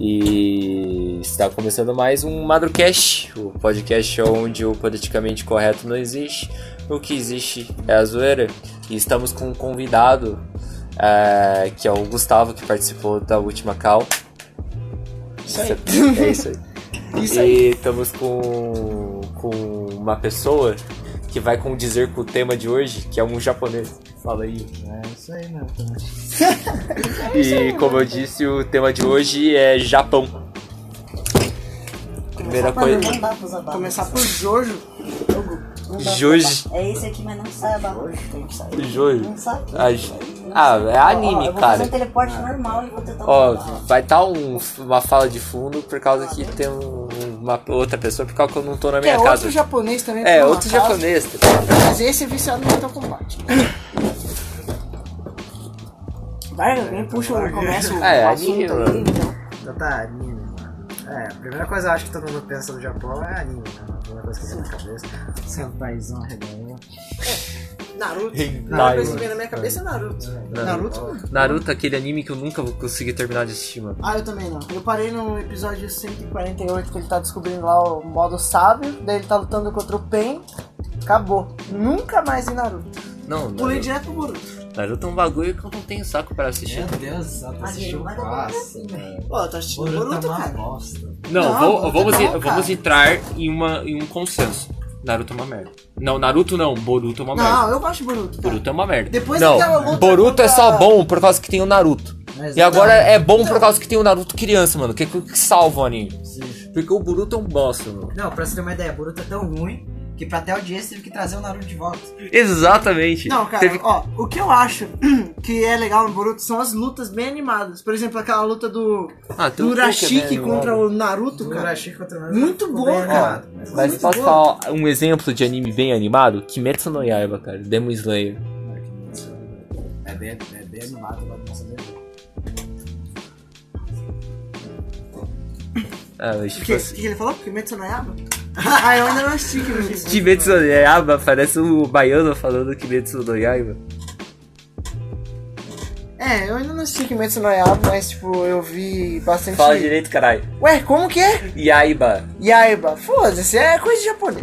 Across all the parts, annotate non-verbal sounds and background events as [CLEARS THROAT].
E está começando mais um Madrucast, o podcast onde o politicamente correto não existe, o que existe é a zoeira. E estamos com um convidado, é, que é o Gustavo, que participou da última cal. Isso aí. É isso aí. Isso aí. E estamos com, com uma pessoa que vai condizer com o tema de hoje, que é um japonês. Fala aí. É isso aí, né? [LAUGHS] E como eu disse, o tema de hoje é Japão. Primeira coisa. Começar por Jojo. Jojo. É esse aqui, mas não sai a barra. Jojo. Não sai. Ah, ah, é anime, Ó, cara. teleporte normal e vou tentar Ó, vai estar um, uma fala de fundo por causa que tem um- uma outra pessoa, por causa que eu não tô na Que é minha casa. outro japonês também. É, um outro acaso. japonês. Mas esse é viciado no Mortal Kombat. [LAUGHS] Vai, alguém puxa, começa o É, assunto mano. então. Então tá, anime, mano. É, a primeira coisa eu acho que todo mundo pensa do Japão é anime, né? A primeira coisa que vem na cabeça. Sentaizão regalão. Naruto. A Hentai, primeira coisa que mano. vem na minha cabeça é Naruto. Naruto? Naruto, aquele anime que eu nunca vou conseguir terminar de assistir, mano. Ah, eu também não. Eu parei no episódio 148 que ele tá descobrindo lá o modo sábio, daí ele tá lutando contra o Pen. Acabou. Nunca mais em Naruto. Não, Pulei Naruto, direto pro Boruto. Naruto é um bagulho que eu não tenho saco pra assistir. Meu Deus, não vai demorar fácil, assim, velho. Pô, tá assistindo Boruto é cara. bosta. Não, Não, vou- Boruto vamos, é bom, vamos entrar em, uma, em um consenso. Naruto é uma merda. Não, Naruto não, Boruto é uma Não, merda. eu gosto de Boruto. cara. Boruto é uma merda. Depois não, luta Boruto contra- é só bom por causa que tem o Naruto. Mas E agora Não, é bom por não. causa que tem o Naruto criança, mano. Que, que salva o anime. Sim. Porque o Boruto é um bosta, mano. Não, pra você ter uma ideia, Boruto é tão ruim que pra ter audiência teve que trazer o Naruto de volta. Exatamente. Não, cara, Teve- ó, o que eu acho [CLEARS THROAT] que é legal no Boruto são as lutas bem animadas. Por exemplo, aquela luta do, Ah, do Urashiki que é contra o Naruto, cara. Urashi contra o Naruto Muito bem cara. animado, mas- posso boa. falar um exemplo de anime bem animado? Kimetsu no Yaiba, cara. Demon Slayer. É bem, é bem animado, mas não saber. Ah, mas tipo que, assim, que ele falou? Kimetsu no Yaba? [LAUGHS] ah, eu ainda não assisti Kimetsu. Kimetsu no Yaiba parece o baiano falando Kimetsu no Yaiba. É, eu ainda não assisti Kimetsu no Yaba, mas tipo, eu vi bastante... Fala direito, caralho. Ué, como que é? Yaiba. Yaiba. Foda-se, é coisa de japonês.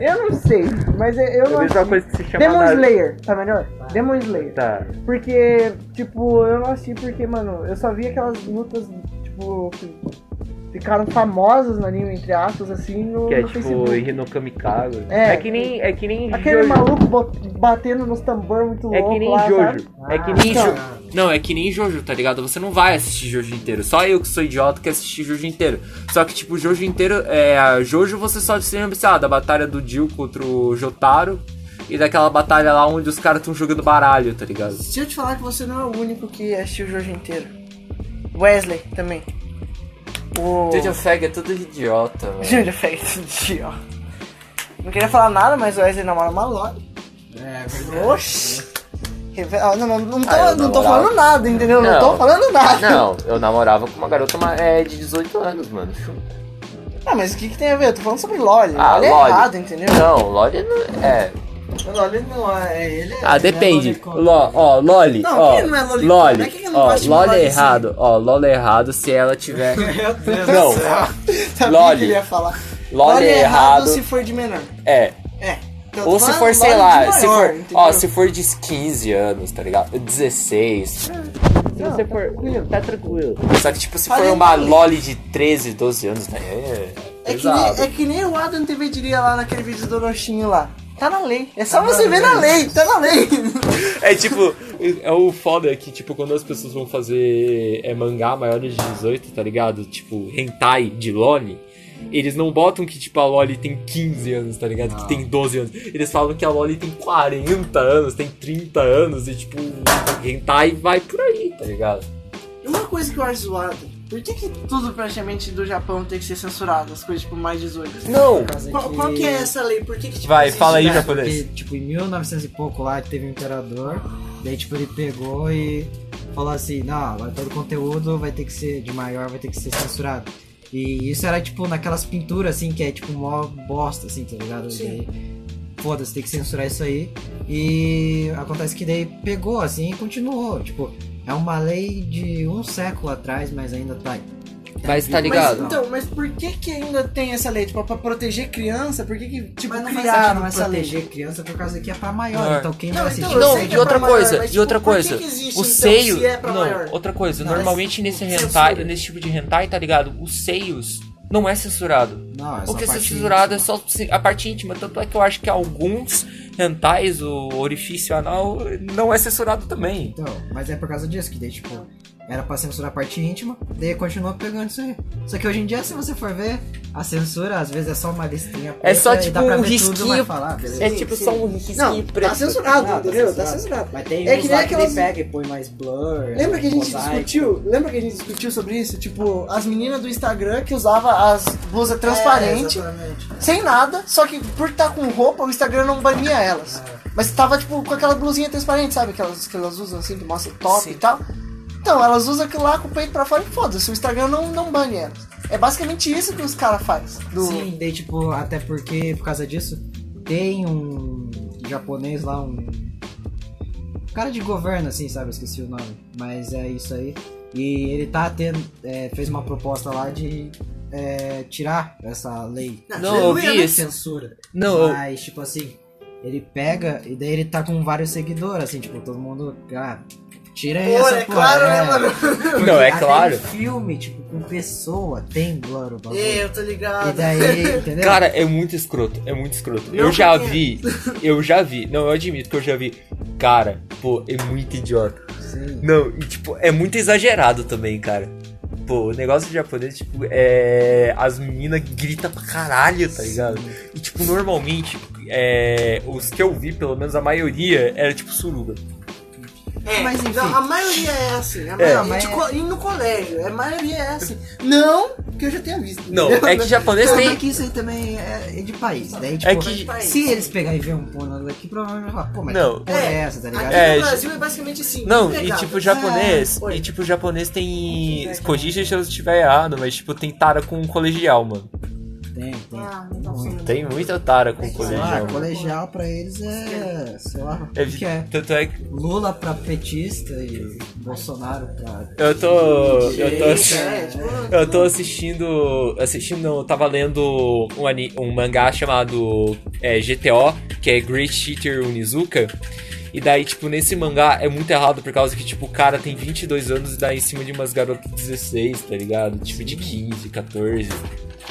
eu não sei, mas eu É não mesma assisti. coisa que se chama Demon. Slayer, tá melhor? Demon Slayer. Tá. Porque, tipo, eu não assisti porque, mano, eu só vi aquelas lutas, tipo, que ficaram famosas no anime, entre aspas, assim, no, Que é no tipo Facebook. Hinokami Kaga. É. É que nem. É que nem. Aquele Jojo. maluco batendo nos tambor muito É louco que nem lá, Jojo. sabe? É que nem então. Jojo. Não, é que nem Jojo, tá ligado? Você não vai assistir Jojo inteiro. Só eu que sou idiota que assisti Jojo inteiro. Só que, tipo, Jojo inteiro. É, Jojo você só se lembra, sei lá, da batalha do Jill contra o Jotaro. E daquela batalha lá onde os caras estão jogando baralho, tá ligado? Se eu te falar que você não é o único que assistiu o Jojo inteiro. Wesley também. O... Jojo Fag é tudo idiota, mano. Júlio fez isso, ó. Não queria falar nada, mas o Wesley namora uma Lore. É, verdade. Oxi. Ah, Não, não, não, tô, Ah, não tô falando nada, entendeu? Não, Não. tô falando nada. Não, eu namorava com uma garota é, de 18 anos, mano. Ah, mas o que, que tem a ver? Eu tô falando sobre Lore. Ah, Lore é errado, entendeu? Não, Loli não é. Loli não é ele. é- Ah, ele é depende. lolicon. Lo, ó, Loli. Não, ó, quem não é? Loli. Não é ó, Loli é Loli, errado. Ó, Loli é errado se ela tiver. [LAUGHS] Meu Deus Não. do céu. [LAUGHS] Sabia Loli. que ele ia falar. Loli é errado. se for de menor. É. É. Então, Ou se for, sei lá, de se maior, for. entendeu? Ó, se for de 15 anos, tá ligado? 16. Se Não, você tá for. tranquilo. Tá tranquilo. Só que, tipo, se Falei for uma Loli. Loli de 13, 12 anos, tá? É. É que, nem, é que nem o Adam TV diria lá naquele vídeo do Orochinho lá. Tá na lei. É só você ver na lei. Tá na lei. É tipo, é o foda que, tipo, quando as pessoas vão fazer é, mangá maiores de 18, tá ligado? Tipo, hentai de Loli, eles não botam que, tipo, a Loli tem 15 anos, tá ligado? Que tem 12 anos. Eles falam que a Loli tem 40 anos, tem 30 anos, e, tipo, hentai vai por aí, tá ligado? Uma coisa que eu acho zoada. Por que, que tudo praticamente do Japão tem que ser censurado? As coisas, tipo, mais 18? Não! Por causa Qual, qual que é essa lei? Por que que, tipo, Vai, fala aí, japonês. Porque, tipo, em 1900 e pouco lá teve um imperador, daí tipo ele pegou e falou assim, não, vai- todo conteúdo vai ter que ser de maior, vai ter que ser censurado. E isso era tipo naquelas pinturas assim, que é tipo mó bosta, assim, tá ligado? Sim. Daí, Foda-se, tem que censurar isso aí. E acontece que daí pegou assim e continuou. Tipo, é uma lei de um século atrás, mas ainda tá aí. Mas tá Mas, ligado? então, mas por que que ainda tem essa lei? Tipo, pra proteger criança, por que que, tipo, Mas não faz criaram sentido essa lei? proteger criança por causa que é pra maior. Maior. Então quem Não, vai então, assistir eu Não, que e é outra pra coisa, mas, e outra tipo, por que coisa. que existe, o então, seio. se é pra não, maior? outra coisa. Não, normalmente nesse censura. hentai, nesse tipo de hentai, tá ligado? Os seios não é censurado. Não, é O que é censurado é íntima. só a parte íntima. Tanto é que eu acho que alguns hentais, o orifício anal, não é censurado também. Então, mas é por causa disso que daí, tipo, era pra censurar a parte íntima, daí continua pegando isso aí. Só que hoje em dia, se você for ver, a censura às vezes é só uma listinha É só, tipo, dá pra um risquinho. falar, beleza. É Sim, tipo sim. só um risquinho Não, preto. tá censurado, Ah, entendeu? Tá censurado. Mas tem É que nem que aquelas- ele pega e põe mais blur. Lembra que a gente mosaico. discutiu? Lembra que a gente discutiu sobre isso? Tipo, as meninas do Instagram que usavam as blusas transparentes, É, sem nada, só que por estar com roupa, o Instagram não bania elas. Mas tava, tipo, com aquela blusinha transparente, sabe? Que elas, que elas usam assim, que mostra top Sim. e tal. Então, elas usam aquilo lá com o peito pra fora e foda-se, o Instagram não, não bane elas. É basicamente isso que os caras fazem. Do... Sim, daí tipo, até porque por causa disso, tem um japonês lá, um cara de governo, assim, sabe? Eu Esqueci o nome. Mas é isso aí. E ele tá tendo. é, fez uma proposta lá de é, tirar essa lei. Não, eu vi é isso. censura. Não, eu- Mas, tipo assim, ele pega e daí ele tá com vários seguidores, assim, tipo, todo mundo. Ah, tira Pô, essa é porra, claro, é. né, mano? Porque Não, é claro. filme, tipo, com pessoa, tem blur o bagulho. É, eu tô ligado. E daí, entendeu? Cara, é muito escroto, é muito escroto. Não, eu já porque- vi, eu já vi, não, eu admito que eu já vi. Cara, pô, é muito idiota. Sim. Não, e tipo, é muito exagerado também, cara. Pô, o negócio de japonês, tipo, é. As meninas gritam pra caralho, tá ligado? E, tipo, normalmente, é. Os que eu vi, pelo menos a maioria, era tipo suruba. É, Mas, enfim. não, a maioria é assim. A É. maioria, de co- E no colégio, a maioria é assim. Não que eu já tenha visto. Não, entendeu? é que japonês Não, tem. é que isso aí também é é de país. Daí, tipo, É que- se eles pegarem e ver um porno daqui, provavelmente vão falar, pô, mas Não. que porra é essa, tá ligado? Aqui É, no Brasil é basicamente assim. Não, e tipo, japonês. É, e tipo, japonês tem. Corrija se eu estiver errado, mas tipo, tem tara com colegial, mano. Tem, tem. Ah, não Muito. Tem muita tara com Sei lá, colegial. colegial pra eles é. sei lá. É, o que é? Tanto é que Lula pra petista e Bolsonaro pra. eu tô. Eu tô, É, tipo, eu tô assistindo. Assistindo, não, eu tava lendo um, ani- um mangá chamado é, GTO, que é Great Teacher Onizuka. E daí, tipo, nesse mangá é muito errado por causa que, tipo, o cara tem 22 anos e dá em cima de umas garotas de 16, tá ligado? Tipo, de 15, 14.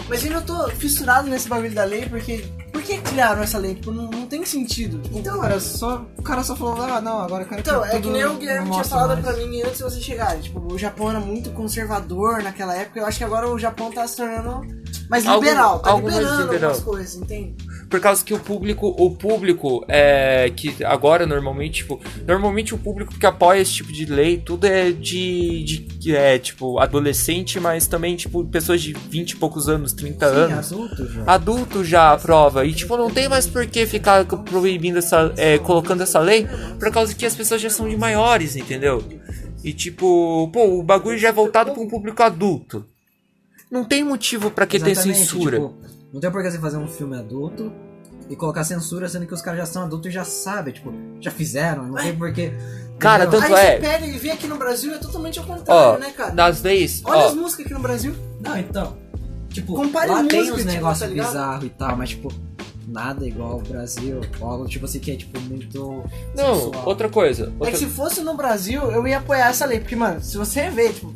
Mas ainda eu tô fissurado nesse bagulho da lei porque. Por que criaram essa lei? Tipo, não, não tem sentido. Então, era só. O cara só falou, ah, não, agora eu quero Então, que é que nem o Guilherme tinha falado mais. pra mim antes de você chegar. Tipo, o Japão era muito conservador naquela época. Eu acho que agora o Japão tá se tornando mais liberal. Tá algo mais liberando liberal. algumas coisas, entende? Por causa que o público, o público é que agora normalmente, tipo, normalmente o público que apoia esse tipo de lei, tudo é de, de é tipo adolescente, mas também tipo pessoas de 20 e poucos anos, 30 Sim, anos. adulto já. Adulto já aprova e tipo não tem mais por que ficar proibindo essa, é, colocando essa lei, por causa que as pessoas já são de maiores, entendeu? E tipo, pô, o bagulho já é voltado para um público adulto. Não tem motivo pra que ter Exatamente, censura. tipo, não tem por que você fazer um filme adulto e colocar censura, sendo que os caras já são adultos e já sabem, tipo, já fizeram, não tem por que. [LAUGHS] Cara? Tanto Aí é- você pega e vê aqui no Brasil é totalmente ao Ó, contrário, né, cara? das leis, Olha ó, as músicas aqui no Brasil. Não, então. Tipo, Compare lá tem uns tipo, negócios tá bizarros e tal, mas tipo, nada igual ao Brasil. Algo tipo assim que é tipo muito. Não, sensual. outra coisa. É outra- que se fosse no Brasil, eu ia apoiar essa lei. Porque, mano, se você ver, tipo,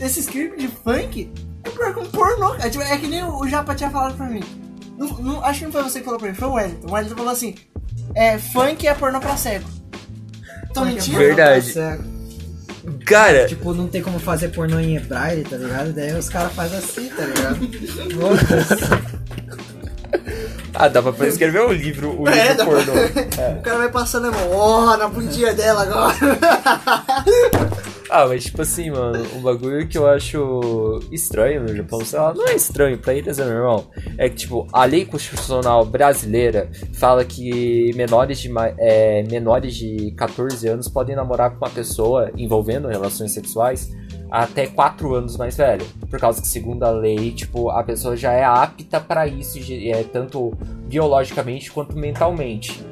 esse script de funk é um pornô. É, tipo, é que nem o, Japa tinha falado pra mim. Não, não- acho que não foi você que falou pra mim, foi o Wellington. O Wellington falou assim: é, funk é pornô pra cego. Tô Porque mentindo? Verdade. tá cego. Cara, Tipo, não tem como fazer pornô em braille, tá ligado? Daí os caras fazem assim, tá ligado? [LAUGHS] Ah, dava pra escrever o livro, o É, livro dá pra- pornô. [LAUGHS] O cara vai passando a mão, ó, na bundinha dela agora. [LAUGHS] Ah, mas tipo assim, mano, um bagulho que eu acho estranho no Japão, sei lá, não é estranho, pra eles é normal. É que, tipo, a lei constitucional brasileira fala que menores de, é, menores de 14 anos podem namorar com uma pessoa envolvendo relações sexuais até 4 anos mais velha. Por causa que, segundo a lei, tipo, a pessoa já é apta pra isso, é, tanto biologicamente quanto mentalmente.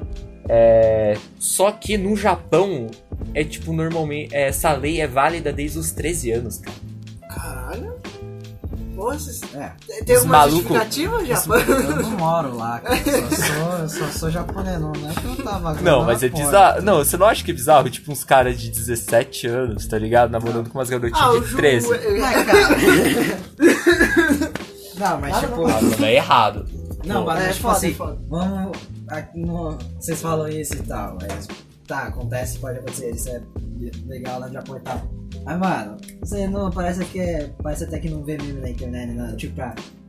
É, só que no Japão, é tipo, normalmente, essa lei é válida desde os 13 anos, cara. Caralho. Vocês- É. Tem alguma maluco- justificativa, já? Eu não [LAUGHS] moro lá, cara. Só sou, eu só sou japonês, não, não é que eu tava Não, mas é bizarro. Não, você não acha que é bizarro? Tipo, uns caras de 17 anos, tá ligado? Namorando com umas garotinhas Ah, de Ju... 13. Mas, cara. [LAUGHS] Não, mas tipo. Ah, mano, é errado. Não, mas é tipo foda, assim, é foda. vamos. aqui no- vocês falam isso e tal, mas. Tá, acontece, pode acontecer, isso é legal lá de Japão tal. Mas, mano, você não parece que é. Parece até que não vê meme na internet, né? Tipo,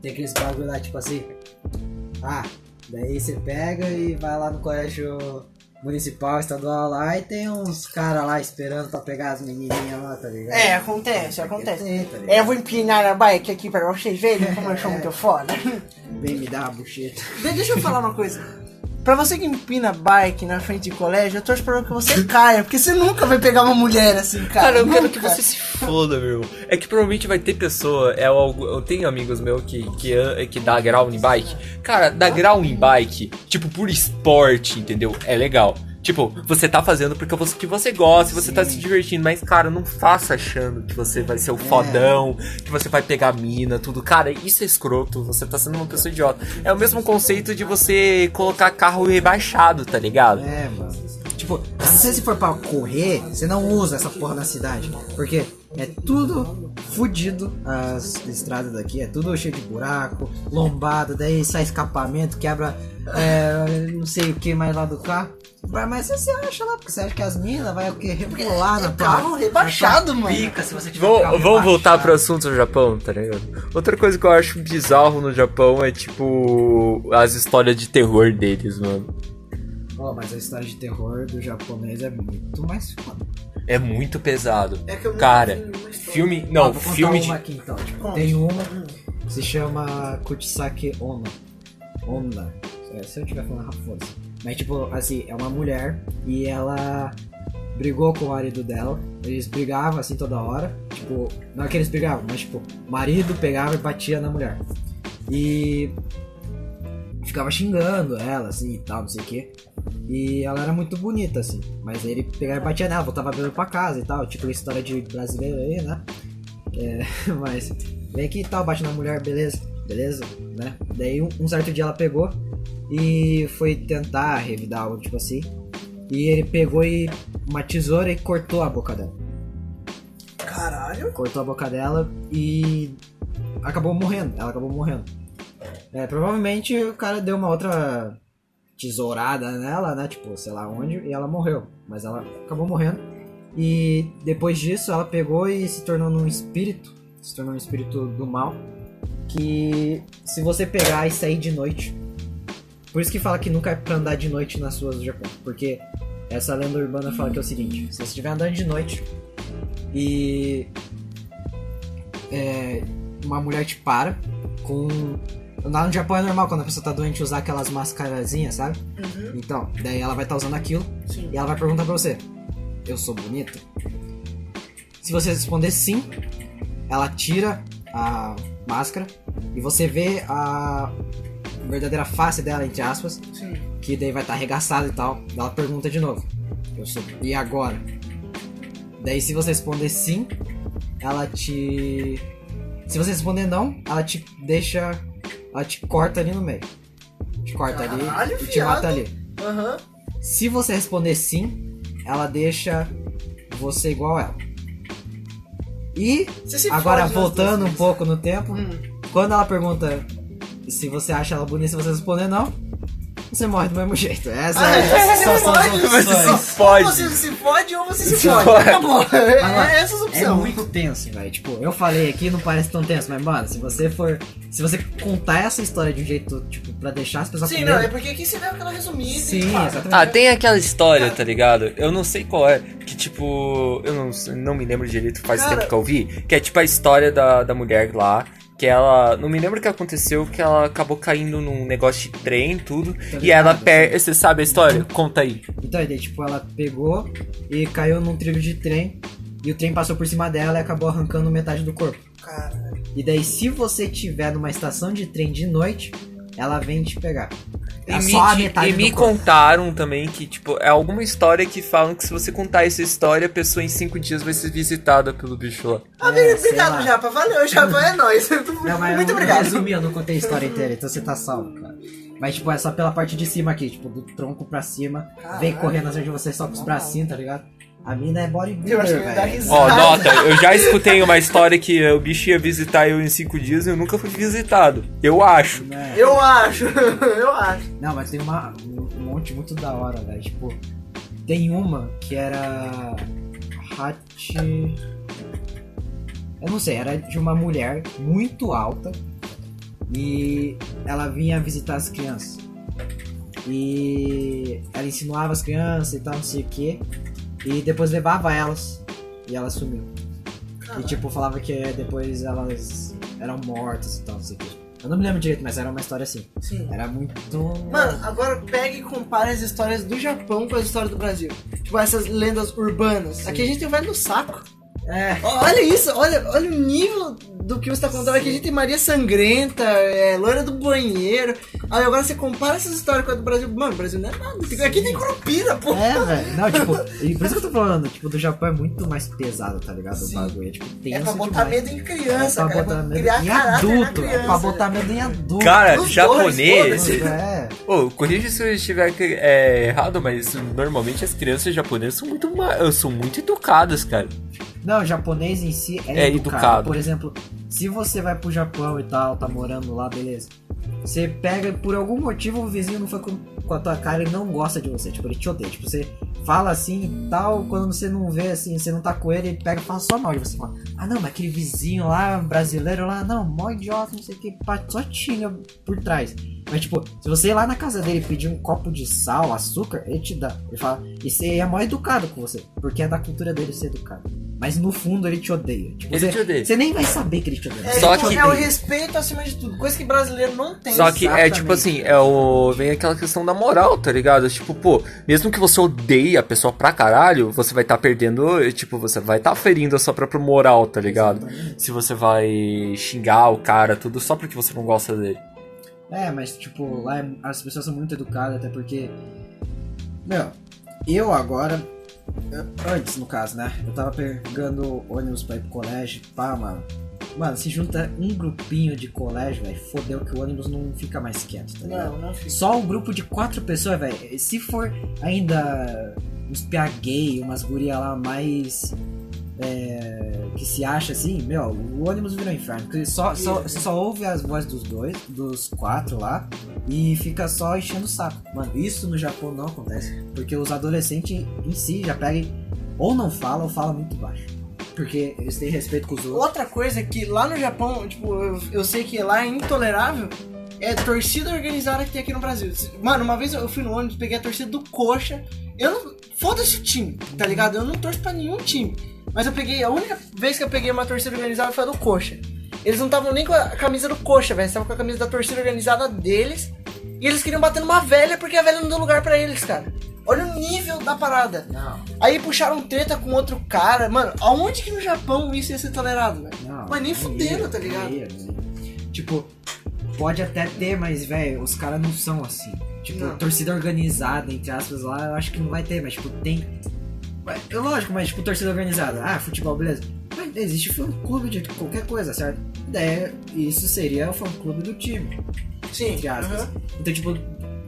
tem aqueles bagulho lá, tipo assim. Ah, daí você pega e vai lá no colégio municipal, estadual lá e tem uns caras lá esperando pra pegar as menininhas lá, tá ligado? É, acontece, acontece. Tem, tá? É, eu vou empinar a bike aqui pra vocês verem como eu sou muito foda. Vem me dar uma bucheta. De- Deixa eu falar uma coisa. Pra você que empina bike na frente de colégio, eu torço pra que você caia, porque você nunca vai pegar uma mulher assim, cara. Cara, eu quero Nunca. que você se foda, meu. É que provavelmente vai ter pessoa. É, eu, eu tenho amigos meus que, que, que dá grau em bike. Cara, dar grau em bike, tipo, por esporte, entendeu? É legal. Tipo, você tá fazendo porque você, que você gosta, você tá se divertindo, mas, cara, não faça achando que você vai ser o fodão, que você vai pegar mina, tudo. Cara, isso é escroto, você tá sendo uma pessoa idiota. É o mesmo conceito de você colocar carro rebaixado, tá ligado? É, mano. Tipo, se você for pra correr, você não usa essa porra na cidade. Porque é tudo fudido as estradas daqui, é tudo cheio de buraco, lombada, daí sai escapamento, quebra é, não sei o que mais lá do carro. Vai, Mas você acha lá, porque você acha que as minas vai o quê? Rebolar na É tua- carro rebaixado, na mano. Pica, se você tiver um Vamos, carro vamos voltar pro assunto do Japão, tá ligado? Outra coisa que eu acho bizarro no Japão é, tipo, as histórias de terror deles, mano. Ó, mas a história de terror do japonês é muito mais foda. É muito pesado. É que eu Cara, filme. Ó, Não, vou contar filme uma de. aqui então. Tipo, tem uma que se chama Kuchisake Onna. Onna. É, se eu estiver falando foda-se. Mas tipo, assim, é uma mulher e ela brigou com o marido dela. Eles brigavam assim toda hora. Tipo, não é que eles brigavam, mas tipo, o marido pegava e batia na mulher. E ficava xingando ela, assim e tal, não sei o que. E ela era muito bonita, assim. Mas ele pegava e batia nela, voltava bebendo pra casa e tal. Tipo, história de brasileiro aí, né? É, [LAUGHS] mas vem aqui e tal, bate na mulher, beleza, beleza, né? Daí um, um certo dia ela pegou e foi tentar revidar algo, tipo assim. E ele pegou e uma tesoura e cortou a boca dela. Caralho. Cortou a boca dela e acabou morrendo. Ela acabou morrendo. É, provavelmente o cara deu uma outra tesourada nela, né? Tipo, sei lá onde, e ela morreu. Mas ela acabou morrendo. E depois disso ela pegou e se tornou num espírito. Se tornou um espírito do mal. Que se você pegar e sair de noite. Por isso que fala que nunca é pra andar de noite nas ruas do Japão. Porque essa lenda urbana fala que é o seguinte: se você estiver andando de noite e é, uma mulher te para com. Lá no Japão é normal quando a pessoa tá doente usar aquelas mascarazinhas, sabe? Então, daí ela vai estar usando aquilo Sim. e ela vai perguntar pra você: Eu sou bonita? Se você responder sim, ela tira a máscara e você vê a verdadeira face dela, entre aspas, Sim. que daí vai estar arregaçada e tal. Ela pergunta de novo: Eu sou. E agora? Daí, se você responder sim, ela te. Se você responder não, ela te deixa. Ela te corta ali no meio. Te corta Caralho, ali e te fiado. mata ali. Aham. Se você responder sim, ela deixa você igual ela. E agora voltando um pouco no tempo, Hum. quando ela pergunta se você acha ela bonita, se você responder não, você morre do mesmo jeito. Essa Ah, é, é, são opções. Você se Ou fode. você se fode ou você se Se fode. fode. Acabou. Mas, mano, É essas É opções. muito tenso, velho. Tipo, eu falei aqui, não parece tão tenso, mas, mano, se você for. Se você contar essa história de um jeito, tipo, pra deixar as pessoas Sim, não, medo- é porque aqui você deu aquela resumida. Sim, e exatamente. Ah, tem aquela história, tá ligado? Eu não sei qual é, que tipo, eu não, não me lembro direito, faz Cara- tempo que eu vi, que é tipo a história da, da mulher lá, que ela, não me lembro o que aconteceu, que ela acabou caindo num negócio de trem, tudo, e ligado, ela perde, você sabe a história? Conta aí. Então, e daí, tipo, ela pegou e caiu num trilho de trem. E o trem passou por cima dela e acabou arrancando metade do corpo. Caralho. E daí, se você tiver numa estação de trem de noite, ela vem te pegar. É E me, só a di- metade e me corpo. contaram também que, tipo, é alguma história que falam que se você contar essa história, a pessoa em cinco dias vai ser visitada pelo bicho lá. Amigo, É, obrigado, lá. Japa. Valeu, Japa. É nóis. [LAUGHS] Não, mas Muito eu, obrigado. Eu resumi, eu não contei a história inteira, então você tá salvo, cara. Mas, tipo, é só pela parte de cima aqui, tipo, do tronco pra cima. Vem Caralho. correndo atrás de você só com os bracinhos, tá ligado? A mina é Eu acho que bodybuilder, velho. risada. Ó, nota, eu já escutei uma história que o bicho ia visitar eu em cinco dias e eu nunca fui visitado. Eu acho. Né? Eu acho. [LAUGHS] Eu acho. Não, mas tem uma, um monte muito da hora, velho. Tipo, tem uma que era. Hachi. Eu não sei, era de uma mulher muito alta e ela vinha visitar as crianças. E ela insinuava as crianças e tal, não sei o que. E depois levava elas e ela sumiu. E tipo, falava que depois elas eram mortas e tal, não sei o que. Eu não me lembro direito, mas era uma história assim. Sim. Era muito. Mano, agora pega e compara as histórias do Japão com as histórias do Brasil. Tipo, essas lendas urbanas. Aqui a gente tem o velho do saco. É. Olha isso, olha, olha o nível do que você tá contando aqui. A gente tem Maria Sangrenta, é, Loira do Banheiro. Aí agora você compara essas histórias com a do Brasil. Mano, o Brasil não é nada. Tem- Aqui tem Curupira, pô. É, velho. Não, tipo, [LAUGHS] e por isso que eu tô falando, tipo, do Japão é muito mais pesado, tá ligado? Sim. O bagulho. É, tipo, tenso É pra botar demais. medo em É criança, pra cara. botar pra medo criar em adulto. É criança. pra botar medo em adulto. Cara, Os dois, japonês. foda-se. É. Ô, corrija se eu estiver é, errado, mas normalmente as crianças japonesas são muito, são muito educadas, cara. Não, o japonês em si é, É educado. educado. Por exemplo, se você vai pro Japão e tal, tá morando lá, beleza. Você pega, por algum motivo, o vizinho não foi com, com a tua cara e não gosta de você. Tipo, ele te odeia. Tipo, você fala assim e tal, quando você não vê assim, você não tá com ele, ele pega e fala só mal de você. Fala, ah não, mas aquele vizinho lá, brasileiro lá, não, mó idiota, não sei o que, só tinha por trás. Mas, tipo, se você ir lá na casa dele pedir um copo de sal, açúcar, ele te dá. Ele fala, e você é mó educado com você, porque é da cultura dele ser educado. Mas no fundo ele te odeia. Tipo, Ele você, te odeia. você nem vai saber que ele te odeia. É, Só tipo, que- é o respeito acima de tudo. Coisa que brasileiro não tem. Só que é Exatamente. tipo assim, é o. Vem aquela questão da moral, tá ligado? Tipo, pô, mesmo que você odeie a pessoa pra caralho, você vai estar perdendo. Tipo, você vai estar ferindo a sua própria moral, tá ligado? Se você vai xingar o cara, tudo só porque você não gosta dele. É, mas tipo, lá é- as pessoas são muito educadas, até porque. Meu, eu agora. Eu- antes, no caso, né? Eu tava pegando ônibus pra ir pro colégio, pá, mano. Mano, se junta um grupinho de colégio, velho, fodeu que o ônibus não fica mais quieto, tá ligado? Não, não fica. Só um grupo de quatro pessoas, velho. Se for ainda uns PA gay, umas guria lá mais. É, que se acha assim, meu, o ônibus virou inferno. Porque só, só, só ouve as vozes dos dois, dos quatro lá, e fica só enchendo o saco. Mano, isso no Japão não acontece. Porque os adolescentes em si já pegam. Ou não falam ou falam muito baixo. Porque eles têm respeito com os outros. Outra coisa que lá no Japão, tipo, eu, eu sei que lá é intolerável. É torcida organizada que tem aqui no Brasil. Mano, uma vez eu fui no ônibus, peguei a torcida do Coxa. Eu não. Foda-se o time, tá ligado? Eu não torço pra nenhum time. Mas eu peguei. A única vez que eu peguei uma torcida organizada foi a do Coxa. Eles não estavam nem com a camisa do Coxa, velho. Eles estavam com a camisa da torcida organizada deles. E eles queriam bater numa velha porque a velha não deu lugar pra eles, cara. Olha o nível da parada. Não, Aí puxaram treta com outro cara. Mano, aonde que no Japão isso ia ser tolerado, velho? não. Mas nem fudendo, tá ligado? ia. Tipo, pode até ter, mas, velho, os caras não são assim. Tipo, Não. torcida organizada, entre aspas, lá, eu acho que não vai ter, mas, tipo, tem. É lógico, mas, tipo, torcida organizada. Ah, futebol, beleza. Mas existe fã clube de qualquer coisa, certo? Daí, isso seria o fã clube do time, Sim. entre aspas. aham. Então, tipo,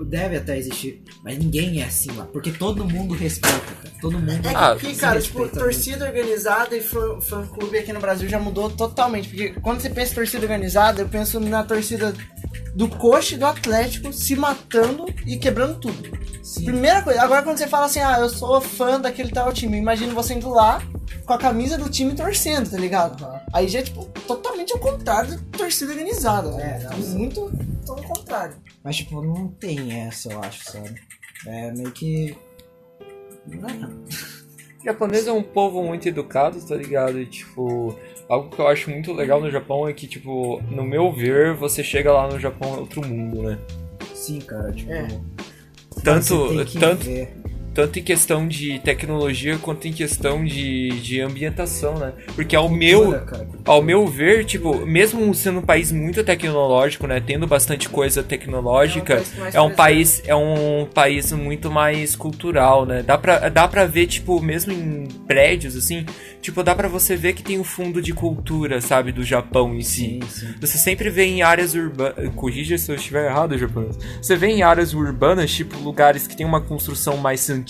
deve até existir. Mas ninguém é assim lá. Porque todo mundo respeita, cara. Todo mundo. É que Ah, aqui, cara, tipo, torcida organizada e fã, fã clube aqui no Brasil já mudou totalmente. Porque quando você pensa em torcida organizada, eu penso na torcida do coxa e do Atlético se matando e quebrando tudo. Sim. Primeira coisa, agora quando você fala assim, ah, eu sou fã daquele tal time, imagina você indo lá com a camisa do time torcendo, tá ligado? Aí já é, tipo, totalmente ao contrário da torcida organizada. É, né? não, Muito ao contrário. Mas, tipo, não tem essa, eu acho, sabe? É meio que. Não. O [LAUGHS] japonês é um povo muito educado, tá ligado? E, tipo, algo que eu acho muito legal no Japão é que, tipo, no meu ver, você chega lá no Japão é outro mundo, né? Sim, cara, tipo. É. Tanto, você tem que tanto, ver. Tanto em questão de tecnologia quanto em questão de, de ambientação, né? Porque ao meu, ao meu ver, tipo, mesmo sendo um país muito tecnológico, né, tendo bastante coisa tecnológica, É um país é um país é um país muito mais cultural, né? Dá pra, dá pra ver, tipo, mesmo em prédios, assim, tipo, dá pra você ver que tem um fundo de cultura, sabe, do Japão em si. Sim, sim. Você sempre vê em áreas urbanas. Corrija se eu estiver errado, japonês. Você vê em áreas urbanas, tipo, lugares que tem uma construção mais antiga,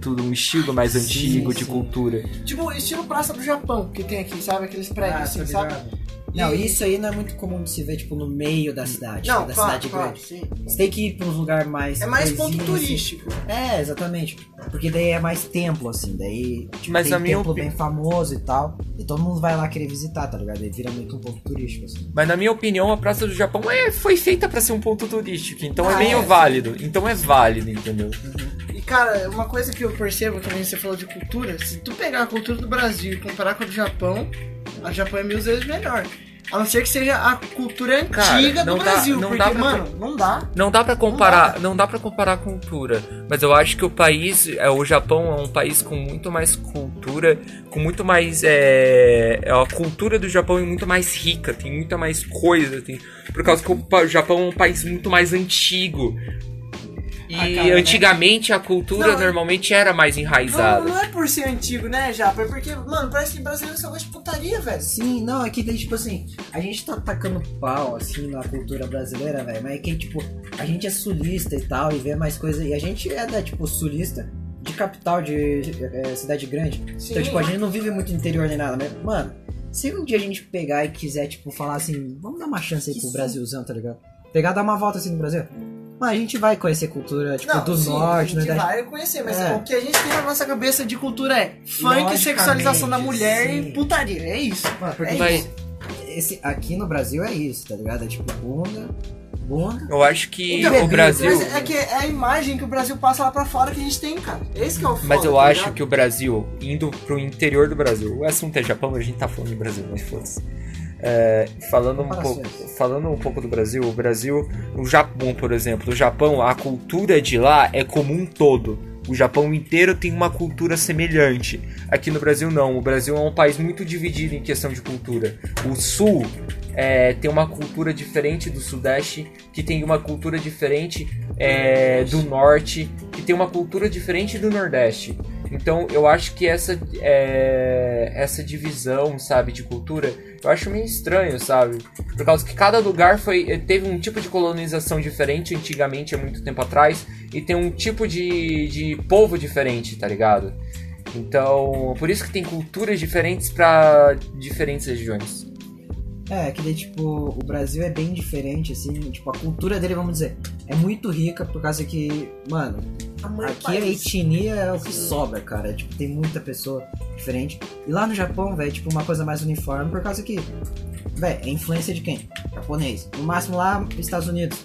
tudo, um estilo mais Sim, antigo de sim. cultura. Tipo, estilo Praça do Japão, que tem aqui, sabe? Aqueles prédios, Ah, assim, sabe? Não, E- isso aí não é muito comum de se ver, tipo, no meio da cidade, Não, da claro, cidade claro, grande. sim. Você tem que ir pra uns lugares mais. É mais ponto assim. turístico. É, exatamente. Porque daí é mais templo, assim. Daí tipo, Mas tem a templo opi- bem famoso e tal. E todo mundo vai lá querer visitar, tá ligado? Aí vira que um ponto turístico, assim. Mas na minha opinião, a Praça do Japão é, foi feita pra ser um ponto turístico. Então é Ah, meio é, válido. Então é válido, entendeu? E cara, uma coisa que eu percebo, nem você falou de cultura, se tu pegar a cultura do Brasil e comparar com a do Japão, a do Japão é mil vezes melhor. A não ser que seja a cultura Cara, antiga não do dá- Brasil. não porque, dá pra- mano, não dá. Não dá pra comparar, não dá para comparar a cultura, mas eu acho que o país, é, o Japão é um país com muito mais cultura, com muito mais é, a cultura do Japão é muito mais rica, tem muita mais coisa, tem por causa que o Japão é um país muito mais antigo. E Ah, né? antigamente a cultura Não, normalmente era mais Não, enraizada. não é por ser antigo, né, Japa? É porque, mano, parece que brasileiro só gosta de putaria, velho. Sim, não, é que tipo assim, a gente tá tacando pau, assim, na cultura brasileira, velho. Mas é que, tipo, a gente é sulista e tal, e vê mais coisa. E a gente é, da, tipo, sulista de capital, de é, cidade grande. Sim. Então, tipo, a gente não vive muito no interior nem nada, mas, mano, se um dia a gente pegar e quiser, tipo, falar assim, vamos dar uma chance aí pro. Brasilzão, tá ligado? Pegar, dar uma volta assim no Brasil. Mano, a gente vai conhecer cultura, tipo, Não, do sim, norte, a gente né? vai conhecer, mas É. o que a gente tem na nossa cabeça de cultura é funk, sexualização da mulher sim. e putaria. É isso. Mano, porque É Vai- isso. esse, aqui no Brasil é isso, tá ligado? É tipo bunda, bunda. Eu acho que Então, o Brasil, Mas é que é a imagem que o Brasil passa lá pra fora que a gente tem, cara. Esse que é o foda, mas eu tá acho ligado? que o Brasil indo pro interior do Brasil, o assunto é Japão, a gente tá falando de Brasil, mas foda-se. É, falando um pouco, falando um pouco do Brasil, o Brasil, o Japão, por exemplo, o Japão, a cultura de lá é como um todo. O Japão inteiro tem uma cultura semelhante. Aqui no Brasil não. O Brasil é um país muito dividido em questão de cultura. O Sul é, tem uma cultura diferente do Sudeste, que tem uma cultura diferente é, do Norte, que tem uma cultura diferente do Nordeste. Então eu acho que essa, é, essa divisão, sabe, de cultura, eu acho meio estranho, sabe? Por causa que cada lugar foi teve um tipo de colonização diferente antigamente, há muito tempo atrás, e tem um tipo de, de povo diferente, tá ligado? Então, por isso que tem culturas diferentes para diferentes regiões. É, que daí, tipo, o Brasil é bem diferente, assim, tipo, a cultura dele, vamos dizer, é muito rica por causa que, mano, aqui a etnia é o que sobra, cara. Tipo, tem muita pessoa diferente. E lá no Japão, velho, tipo, uma coisa mais uniforme por causa que, velho, é influência de quem? Japonês. No máximo lá, Estados Unidos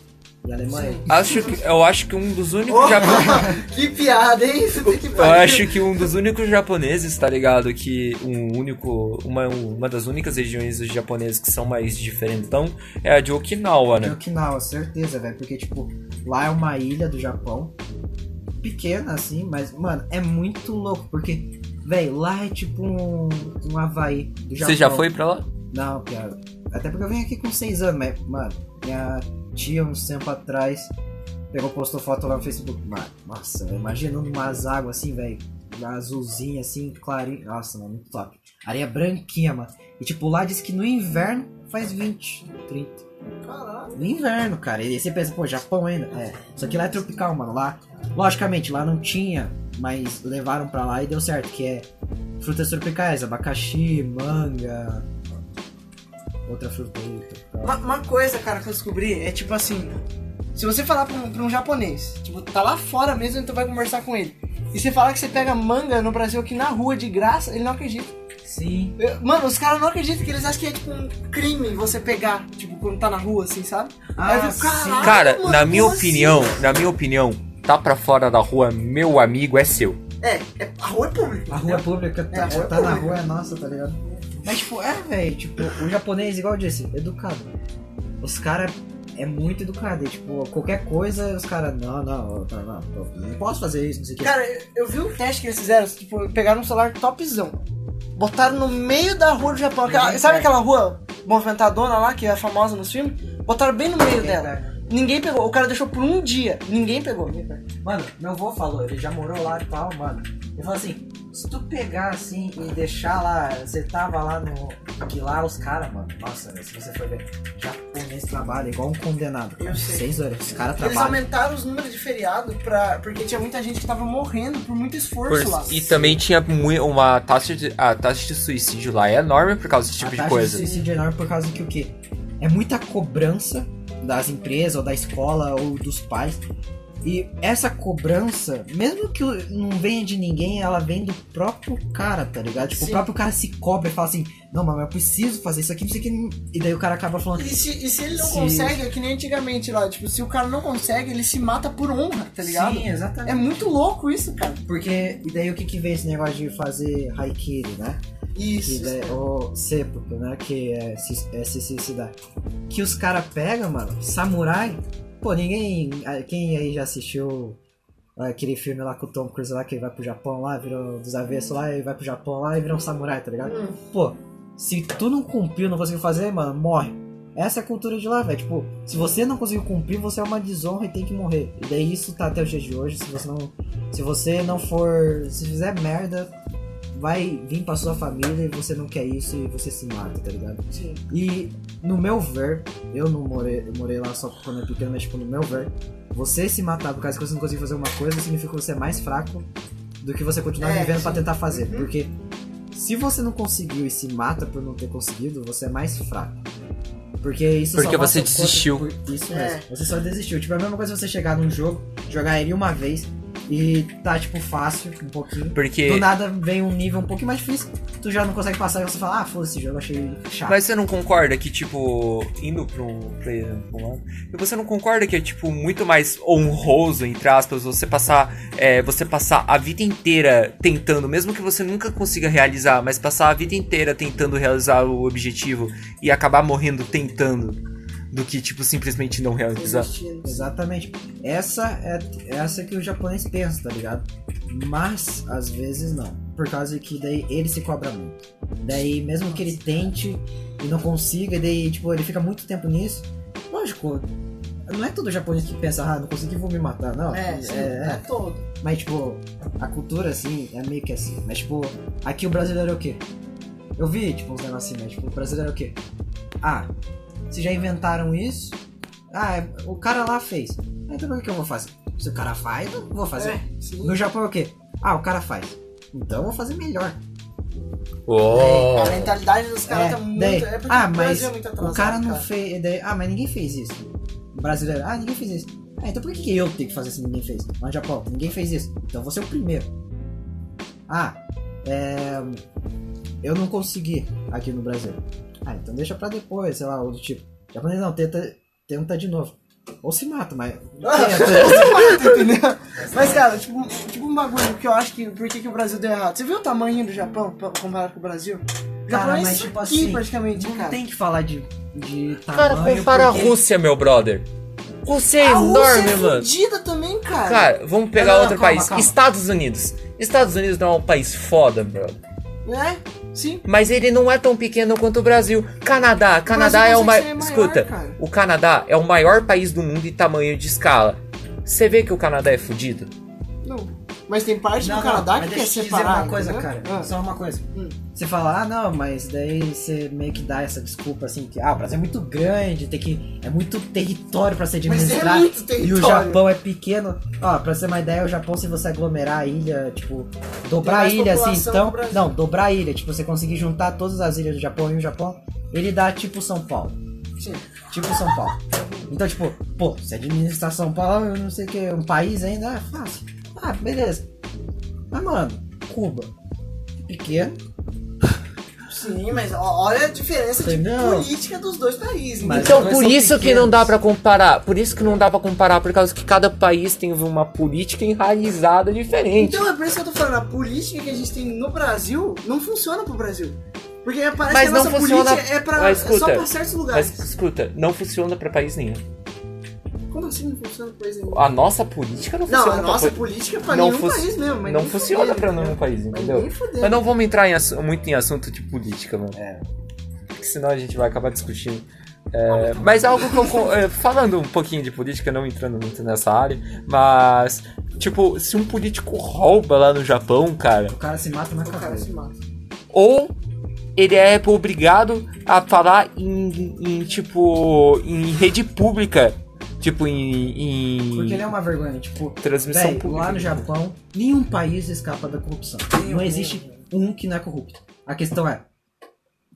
e Alemanha. Acho que, eu acho que um dos únicos Oh, japoneses. [LAUGHS] que piada, hein? Você tem que Eu acho que um dos únicos japoneses, tá ligado? Que um único. Uma, uma das únicas regiões dos japoneses que são mais diferentão é a de Okinawa, De né? Okinawa, certeza, velho. Porque, tipo, lá é uma ilha do Japão. Pequena, assim, mas, mano, é muito louco. Porque, velho, lá é tipo um, um Havaí do Japão. Você já foi pra lá? Não, cara. Até porque eu vim aqui com 6 anos, mas, mano, minha tia, uns tempo atrás, pegou, postou foto lá no Facebook. Mano, nossa, velho, imagina umas águas assim, velho, azulzinha, assim, clarinha. Nossa, mano, muito top. Areia branquinha, mano. E, tipo, lá diz que no inverno faz 20, 30. Caralho. No inverno, cara. E aí você pensa, pô, Japão ainda. É. Só que lá é tropical, mano. Lá, logicamente, lá não tinha, mas levaram pra lá e deu certo. Que é frutas tropicais, abacaxi, manga. Outra fruta aí. Uma, uma coisa, cara, que eu descobri é tipo assim: se você falar pra um, pra um japonês, tipo, tá lá fora mesmo, então vai conversar com ele. E você falar que você pega manga no Brasil aqui na rua de graça, ele não acredita. Sim. Eu- Mano, os caras não acreditam que eles acham que é tipo um crime você pegar, tipo, quando tá na rua, assim, sabe? Aí eu Ah, fico, sim. "Caralho, Cara, mano, na minha opinião, assim?" na minha opinião, tá pra fora da rua, meu amigo é seu. É, é, a rua é pública. A rua pública tá, É, a rua tá na pública. rua é nossa, tá ligado? Mas, tipo, é, velho, tipo, o japonês, igual eu disse, educado. Os caras é muito educado. E, tipo, qualquer coisa, os caras, não, não, não, não, não posso fazer isso, não sei o que. Cara, eu- eu vi um teste que eles fizeram, tipo, pegaram um celular topzão, botaram no meio da rua do Japão. aquela- sabe aquela rua movimentadona lá, que é famosa nos filmes? Botaram bem no meio dela. Ninguém pegou. O cara deixou por um dia. Ninguém pegou. Mano, meu avô falou, ele já morou lá e tal, mano. Ele falou assim, se tu pegar assim e deixar lá, você tava lá no. Que lá os caras, mano, nossa, se você for ver, japonês trabalha igual um condenado. Eu sei. Seis horas, os caras Eles trabalham. aumentaram os números de feriado pra, porque tinha muita gente que tava morrendo por muito esforço lá. E também tinha uma taxa de, a taxa de suicídio lá é enorme por causa desse tipo a de taxa coisa. de suicídio é enorme por causa que o quê? É muita cobrança das empresas, ou da escola, ou dos pais. E essa cobrança, mesmo que não venha de ninguém, ela vem do próprio cara, tá ligado? Tipo, Sim. o próprio cara se cobra e fala assim, não, mas eu preciso fazer isso aqui, não sei o que. E daí o cara acaba falando, E se, e se ele não Se- consegue, é que nem antigamente lá, tipo, se o cara não consegue, ele se mata por honra, tá ligado? Sim, exatamente. É muito louco isso, cara. Porque, e daí o que que vem esse negócio de fazer haikiri, né? Que Isso. daí, ou seppuku, né? Que é se, é se suicidar. Que os caras pegam, mano, samurai. Pô, ninguém. ah, Quem aí já assistiu ah, aquele filme lá com o Tom Cruise lá, que ele vai pro Japão lá, virou dos avessos lá, e vai pro Japão lá e vira um samurai, tá ligado? Hum. Pô, se tu não cumpriu, não conseguiu fazer, mano, morre. Essa é a cultura de lá, velho. Tipo, se você não conseguiu cumprir, você é uma desonra e tem que morrer. E daí isso tá até os dias de hoje. Se você não, se você não for. Se fizer merda, vai vir pra sua família e você não quer isso e você se mata, tá ligado? Sim. E no meu ver, eu não morei, eu morei lá só quando eu era pequeno, mas tipo, no meu ver, você se matar por causa que você não conseguiu fazer uma coisa significa que você é mais fraco do que você continuar É, vivendo pra tentar fazer. Uhum. Porque se você não conseguiu e se mata por não ter conseguido, você é mais fraco. Porque isso Porque você desistiu. por- Isso É. mesmo. Você só desistiu. Tipo, é a mesma coisa você chegar num jogo, jogar ele uma vez e tá, tipo, fácil, um pouquinho. Porque. Do nada vem um nível um pouquinho mais difícil, tu já não consegue passar e você fala, ah, foda-se, esse jogo achei chato. Mas você não concorda que, tipo, indo pra um player pra um lado, você não concorda que é, tipo, muito mais honroso, entre aspas, você passar, é, você passar a vida inteira tentando, mesmo que você nunca consiga realizar, mas passar a vida inteira tentando realizar o objetivo e acabar morrendo tentando, do que, tipo, simplesmente não realizar. Exatamente. Essa é essa que o japonês pensa, tá ligado? Mas às vezes não. Por causa que daí ele se cobra muito. Daí, mesmo que ele tente e não consiga, daí, tipo, ele fica muito tempo nisso. Lógico, não é todo japonês que pensa, ah, não consegui, vou me matar. Não, É, sim, é, é todo. Mas, tipo, a cultura, assim, é meio que assim. Mas, tipo, aqui o brasileiro é o quê? Eu vi, tipo, uns negócios assim, mas, tipo, o brasileiro é o quê? Ah, se já inventaram isso, ah, é- o cara lá fez. Ah, Então por que que eu vou fazer? Se o cara faz, eu vou fazer. É. No Japão é o quê? Ah, o cara faz. Então eu vou fazer melhor. A mentalidade dos caras tá muito. daí, é porque ah, o mas Brasil é muito atrasado, o cara não fez. daí, ah, mas ninguém fez isso. O brasileiro, ah, ninguém fez isso. Ah, então por que, que eu tenho que fazer se ninguém fez? Mas no Japão, ninguém fez isso. Então eu vou ser o primeiro. Ah, é. Eu não consegui aqui no Brasil. Ah, então deixa pra depois, sei lá, ou do tipo. Japonês não, tenta, tenta de novo. Ou se mata, mas. [LAUGHS] Tenta. Entendeu? Mas, cara, tipo, tipo um bagulho que eu acho que. Por que, que o Brasil deu errado? Você viu o tamanho do Japão pa- comparado com o Brasil? O Japão Cara, é mas tipo aqui, assim, praticamente, não cara. tem que falar de, de Cara, tamanho. compara porque- a Rússia, meu brother. Rússia é a Rússia enorme, é mano. fodida também, cara. Cara, vamos pegar Não, não, outro calma, país. calma. Estados Unidos. Estados Unidos não é um país foda, brother. É? Sim. Mas ele não é tão pequeno quanto o Brasil. Canadá, Canadá é o maior. Escuta, cara. o Canadá é o maior país do mundo em tamanho de escala. Você vê que o Canadá é fudido? Não. Mas tem parte Não, do não, Canadá mas que quer separar. uma coisa, entendeu? cara. Ah. Só uma coisa. Hum. Você fala, ah, não, mas daí você meio que dá essa desculpa assim, que ah, o Brasil é muito grande, tem que. É muito território pra se Mas é administrar. muito e o território. Japão é pequeno. Ó, pra você ter uma ideia, o Japão, se você aglomerar a ilha, tipo, dobrar a ilha assim, então. o. Não, dobrar a ilha, tipo, você conseguir juntar todas as ilhas do Japão em um Japão, ele dá tipo São Paulo. Sim. Tipo São Paulo. Então, tipo, pô, se administrar São Paulo, eu não sei o que, um país ainda é fácil. Ah, beleza. Mas, mano, Cuba. Pequeno. Sim, mas olha a diferença de política dos dois países. Mas- entendeu? Então, eles por são isso que não dá pra comparar. Por isso que não dá pra comparar, por causa que cada país tem uma política enraizada diferente. Então é por isso que eu tô falando, a política que a gente tem no Brasil não funciona pro Brasil. Porque parece Mas que a não nossa funciona- política é, pra, Mas é só escuta, pra certos lugares. Mas escuta, não funciona pra país nenhum. Como assim não funciona o país nenhum? A nossa política não Não, funciona a pra nossa po- política é pra não nenhum país mesmo. mas não funciona fudendo, pra nenhum entendeu? país, entendeu? Mas não vamos entrar em muito em assunto de política, mano. É. Porque senão a gente vai acabar discutindo. É, mas algo que eu. [LAUGHS] é, falando um pouquinho de política, não entrando muito nessa área, mas. Tipo, se um político rouba lá no Japão, cara, O cara se mata na O cara mata. ou ele é obrigado a falar em, em, tipo, em rede pública, tipo, em. em Porque ele é uma vergonha, tipo, transmissão véi, pública. lá no Japão, nenhum país escapa da corrupção. Não existe um que não é corrupto. A questão é,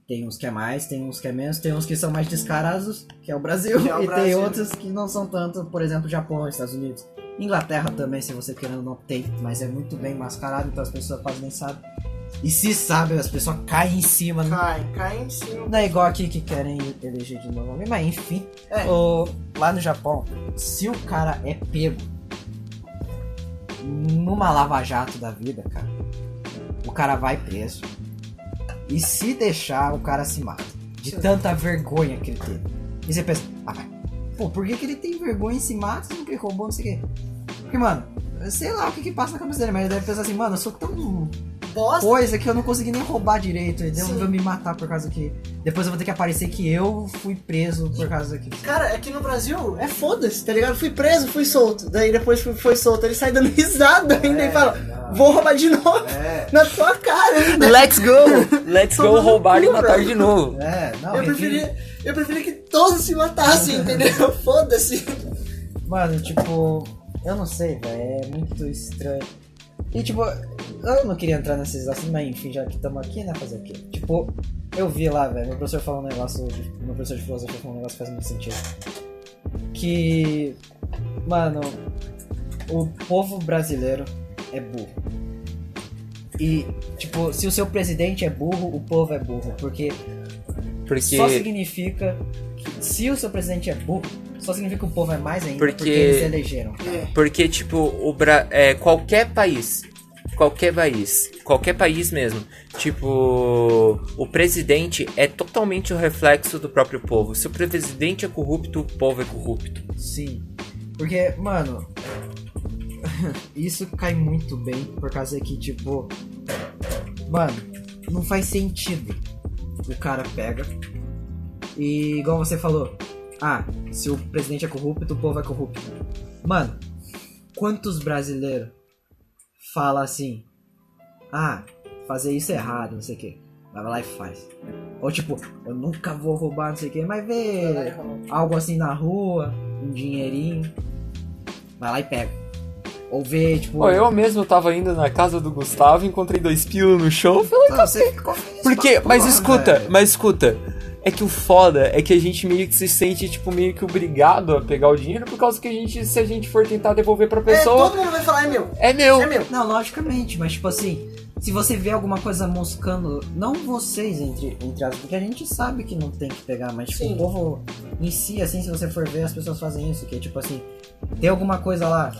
tem uns que é mais, tem uns que é menos, tem uns que são mais descarados, que é o Brasil, é o e tem Brasil. outros que não são tanto, por exemplo, Japão, Estados Unidos. Inglaterra também, se você querendo, não tem, mas é muito bem mascarado, então as pessoas quase nem sabem. E se sabem, as pessoas caem em cima. Não Cai, cai em cima. não é igual aqui que querem eleger de novo mas enfim. É. o- lá no Japão, se o cara é pego numa lava-jato da vida, cara, o cara vai preso. E se deixar, o cara se mata. De Sim. tanta vergonha que ele teve. E você pensa, ah. Pô, por que, que ele tem vergonha e se mata se não que roubou, não sei o quê? Porque, mano, sei lá o que que passa na cabeça dele, mas ele deve pensar assim, mano, eu sou tão Bosta. coisa que eu não consegui nem roubar direito. E Sim. vou me matar por causa que. Depois eu vou ter que aparecer que eu fui preso por causa que. Cara, aqui no Brasil é foda-se, tá ligado? Fui preso, fui solto. Daí depois fui, foi solto. Ele sai dando [LAUGHS] risada ainda e fala: Vou roubar de novo. É. Na tua cara ainda. Let's go! Let's go roubar e matar de novo. É, não, Eu refiro- preferia, eu preferia que todos se matassem, entendeu? [LAUGHS] Foda-se. Mano, tipo, eu não sei, velho, é muito estranho. E tipo, eu não queria entrar nesses assuntos, mas enfim, já que estamos aqui, né, fazer o quê? Tipo, eu vi lá, velho, meu professor falou um negócio, meu professor de filosofia falou um negócio que faz muito sentido. Que, mano, o povo brasileiro é burro. E, tipo, se o seu presidente é burro, o povo é burro, porque Porque. só significa que se o seu presidente é burro, só significa que o povo é mais ainda Porque- porque, eles elegeram. É. Porque, tipo, o Bra... é, qualquer país, qualquer país, qualquer país mesmo, tipo, o presidente é totalmente o reflexo do próprio povo. Se o presidente é corrupto, o povo é corrupto. Sim. Porque, mano, [LAUGHS] isso cai muito bem por causa que, tipo, mano, não faz sentido. O cara pega e, igual você falou, ah, se o presidente é corrupto, o povo é corrupto. Mano, quantos brasileiros fala assim, ah, fazer isso é errado, não sei o que. Vai lá e faz. Ou tipo, eu nunca vou roubar, não sei o que, mas vê algo assim na rua, um dinheirinho, vai lá e pega. Ou vê, tipo. Pô, eu mesmo tava indo na casa do Gustavo, encontrei dois pilos no chão, falei, Não, você ficou feliz Porque, mas porra, escuta, mas escuta. É que o foda é que a gente meio que se sente, tipo, meio que obrigado a pegar o dinheiro por causa que a gente, se a gente for tentar devolver pra É, pessoa, todo mundo vai falar: É meu. é meu. É meu. Não, logicamente, mas tipo assim, se você vê alguma coisa moscando, não vocês entre, entre as, porque a gente sabe que não tem que pegar, mas tipo, Sim. o povo em si, assim, se você for ver, as pessoas fazem isso, que é tipo assim, tem alguma coisa lá,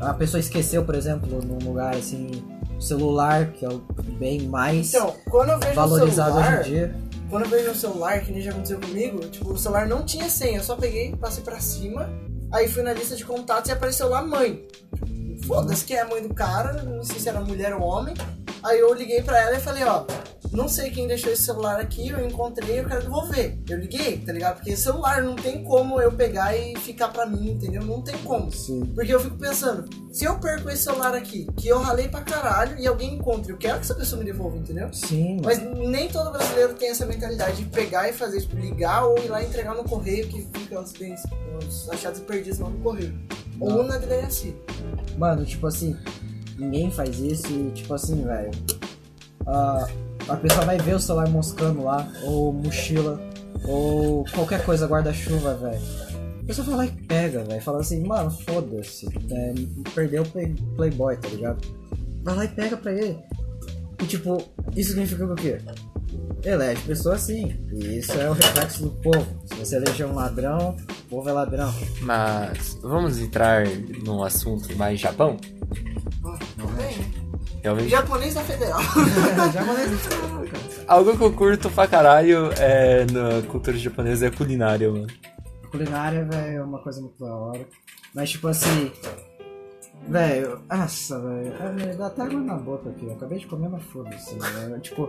a pessoa esqueceu, por exemplo, num lugar assim, o celular, que é o bem mais Então, quando eu vejo valorizado celular, hoje em dia. Quando eu vejo no celular, que nem já aconteceu comigo, tipo, o celular não tinha senha, eu só peguei, passei pra cima, aí fui na lista de contatos e apareceu lá mãe. Foda-se que é a mãe do cara, não sei se era mulher ou homem. Aí eu liguei pra ela e falei, ó, não sei quem deixou esse celular aqui, eu encontrei, eu quero devolver. Eu liguei, tá ligado? Porque celular não tem como eu pegar e ficar pra mim, entendeu? Não tem como. Sim. Porque eu fico pensando, se eu perco esse celular aqui, que eu ralei pra caralho e alguém encontre, eu quero que essa pessoa me devolva, entendeu? Sim, Mas nem todo brasileiro tem essa mentalidade de pegar e fazer, tipo, ligar ou ir lá entregar no correio, que fica os bens, os achados e perdidos lá no correio. Ou na delegacia. Mano, tipo assim, ninguém faz isso tipo assim, velho. a a pessoa vai ver o celular moscando lá, ou mochila, ou qualquer coisa, guarda-chuva, velho. A pessoa vai lá e pega, velho. Fala assim, mano, foda-se. é, perdeu o play, Playboy, tá ligado? Vai lá e pega pra ele. E tipo, isso significa o quê? Elege pessoa assim. E isso é o reflexo do povo. Se você eleger um ladrão, o povo é ladrão. Mas vamos entrar num assunto mais Japão? Realmente. Japonês da Federal. [LAUGHS] Japonês Algo que eu curto pra caralho é, na cultura japonesa é a culinária, mano. culinária, velho, é uma coisa muito da hora. Mas, tipo assim. Velho, nossa, velho. me Dá até água na boca aqui. Eu acabei de comer, mas foda-se. velho. Tipo,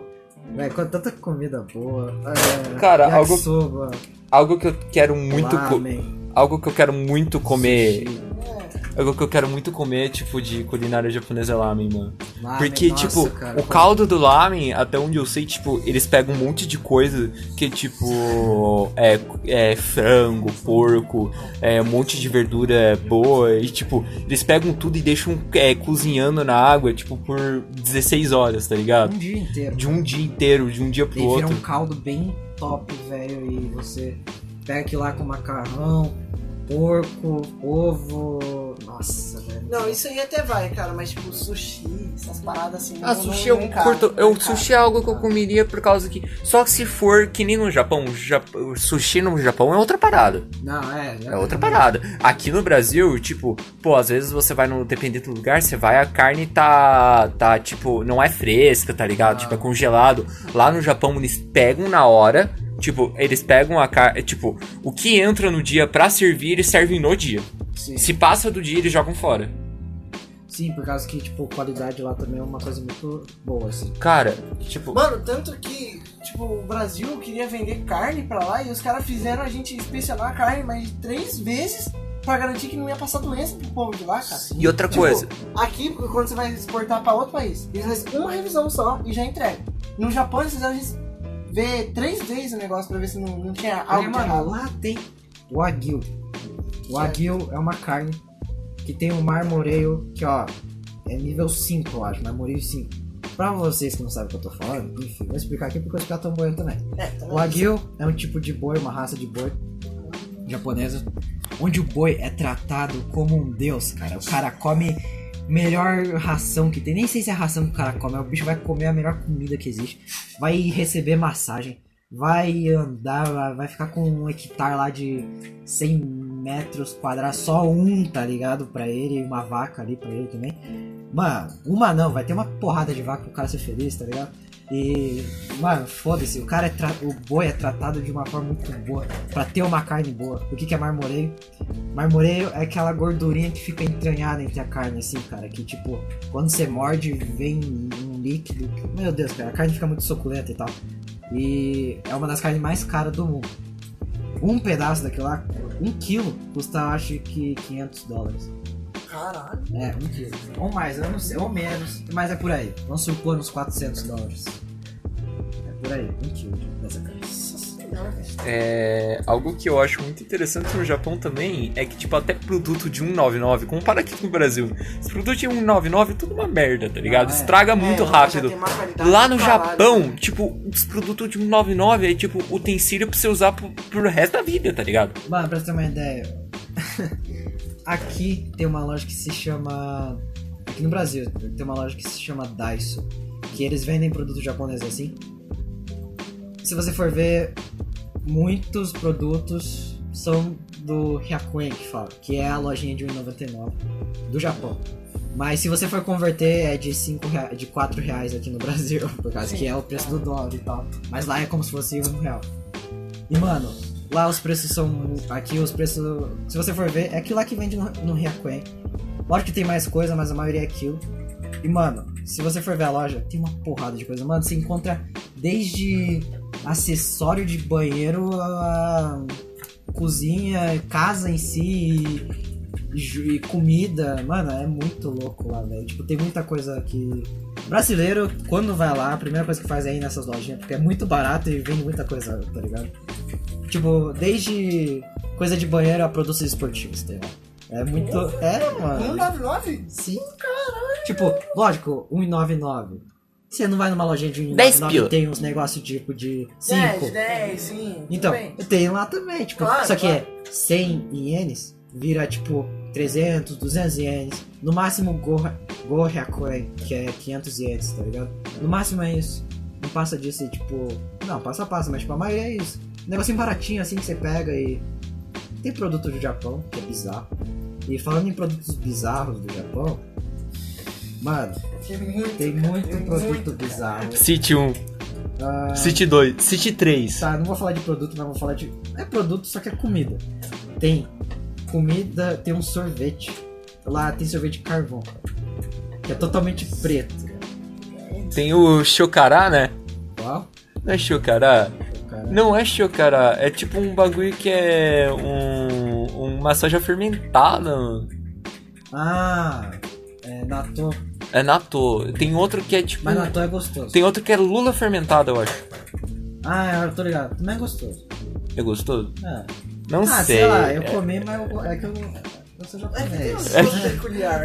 velho, com tanta comida boa. É, Cara, algo- Algo que eu quero muito co- lamen, algo que eu quero muito comer, algo que eu quero muito comer, tipo de culinária japonesa é lamen, mano. lamen, Porque, nossa, tipo, cara, o caldo do lamen, até onde eu sei, tipo, eles pegam um monte de coisa que, tipo, é, é frango, porco, é um monte de verdura boa, e, tipo, eles pegam tudo e deixam é, cozinhando na água, tipo, por 16 horas, tá ligado? Um dia inteiro. De um dia inteiro, de um dia pro vira outro. um caldo bem top, velho. E você pega aquilo lá com macarrão, porco, ovo. Nossa, velho. Não, isso aí até vai, cara, mas tipo, sushi, essas paradas assim. Ah, não- sushi não eu encaixa, curto. Eu, encaixa. sushi é algo que eu comeria por causa que. Só que se for que nem no Japão, Jap- sushi no Japão é outra parada. Não, é. É outra parada. Aqui no Brasil, tipo, pô, às vezes você vai no. Dependendo do lugar, você vai, a carne tá. tá, tipo, não é fresca, tá ligado? Ah. Tipo, é congelado. Lá no Japão eles pegam na hora. Tipo, eles pegam a carne. Tipo, o que entra no dia pra servir, eles servem no dia. Sim. Se passa do dia, eles jogam fora. Sim, por causa que, tipo, qualidade lá também é uma coisa muito boa, assim. Cara, tipo. Mano, tanto que, tipo, o Brasil queria vender carne pra lá e os caras fizeram a gente inspecionar a carne mais de três vezes pra garantir que não ia passar doença pro povo de lá, cara. E outra Tipo, coisa. Aqui, quando você vai exportar pra outro país, eles fazem uma revisão só e já entrega. No Japão, eles fizeram a gente ver três vezes o negócio pra ver se não, não tinha algo de mano, lá tem o Wagyu. O Wagyu é uma carne que tem um marmoreio que, ó, é nível 5, eu acho, marmoreio 5. Pra vocês que não sabem o que eu tô falando, enfim, vou explicar aqui porque eu vou explicar tão bom também. É, O Wagyu é um tipo de boi, uma raça de boi japonesa, onde o boi é tratado como um deus, cara. O cara come melhor ração que tem. Nem sei se é a ração que o cara come, o bicho vai comer a melhor comida que existe. Vai receber massagem, vai andar, vai- ficar com um hectare lá de 100 metros quadrados, só um, tá ligado? Pra ele, uma vaca ali pra ele também. Mano, uma não, vai ter uma porrada de vaca pro cara ser feliz, tá ligado? E, mano, foda-se, o cara é tra- o boi é tratado de uma forma muito boa pra ter uma carne boa. O que, que é marmoreio? Marmoreio é aquela gordurinha que fica entranhada entre a carne, assim, cara. Que tipo, quando você morde, vem um líquido. Meu Deus, cara, a carne fica muito suculenta e tal. E é uma das carnes mais caras do mundo. Um pedaço daquilo lá, um quilo, custa acho que 500 dólares. Caralho. É, um quilo. Ou mais, eu não sei, ou menos, mas é por aí. Vamos supor uns 400 dólares. É por aí, um quilo dessa carne. É, algo que eu acho muito interessante no Japão também é que, tipo, até produto de 199, compara aqui com o Brasil. Esse produto de 199 é tudo uma merda, tá ligado? Ah, é. Estraga muito É, lá já rápido. Lá no Japão, né? tipo, os produtos de 199 é tipo utensílio pra você usar pro, pro resto da vida, tá ligado? Mano, pra você ter uma ideia, [LAUGHS] aqui tem uma loja que se chama. Aqui no Brasil, tem uma loja que se chama Daiso. Que eles vendem produtos japoneses assim. Se você for ver, muitos produtos são do Hyakuen que fala, que é a lojinha de 1,99 do Japão. Mas se você for converter é de 5 reais, de 4 reais aqui no Brasil, [LAUGHS] por causa Sim. que é o preço do dólar e tal. Mas lá é como se fosse um real. E mano, lá os preços são. Aqui os preços. Se você for ver, é aquilo lá que vende no, no. Lógico que tem mais coisa, mas a maioria é aquilo. E mano, se você for ver a loja, tem uma porrada de coisa. Mano, você encontra desde acessório de banheiro a cozinha, casa em si e, e comida. Mano, é muito louco lá, velho. Tipo, tem muita coisa que. Brasileiro, quando vai lá, a primeira coisa que faz é ir nessas lojinhas, porque é muito barato e vende muita coisa, tá ligado? Tipo, desde coisa de banheiro a produtos esportivos, tá ligado? É muito. É, mano. 199? Sim, caralho. Tipo, lógico, 1,99. Você não vai numa lojinha de 10 1,99 pila. e tem uns negócios tipo de 10, 5. 10, sim. Então, bem. tem lá também, tipo, Claro, só que claro. é 100 ienes, vira tipo 300, 200 ienes. No máximo Go, Go Hyakuen, que é 500 ienes, tá ligado? No máximo é isso. Não passa disso e tipo. Não, passa, passa, mas tipo, a maioria é isso. Um negocinho baratinho assim que você pega e. Tem produto do Japão, que é bizarro. E falando em produtos bizarros do Japão, mano, Tem muito. tem muito Tem produto muito, bizarro. Cite um. Ah, City 2, City 3. Tá, não vou falar de produto, mas vou falar de. É produto, só que é comida. Tem comida, tem um sorvete. Lá tem sorvete de carvão. Que é totalmente preto. Tem o chocará, né? Não é chocará? Cara. Não é chocará, é tipo um bagulho que é um, uma soja fermentada. Ah, é natô. É natô. Tem outro que é tipo. Mas natô é gostoso. Tem outro que é lula fermentada, eu acho. Ah, eu tô ligado. Também é gostoso. É gostoso? É. Não ah, sei. sei lá, eu É- comi, mas eu, é que eu. Eu sou É um gosto peculiar.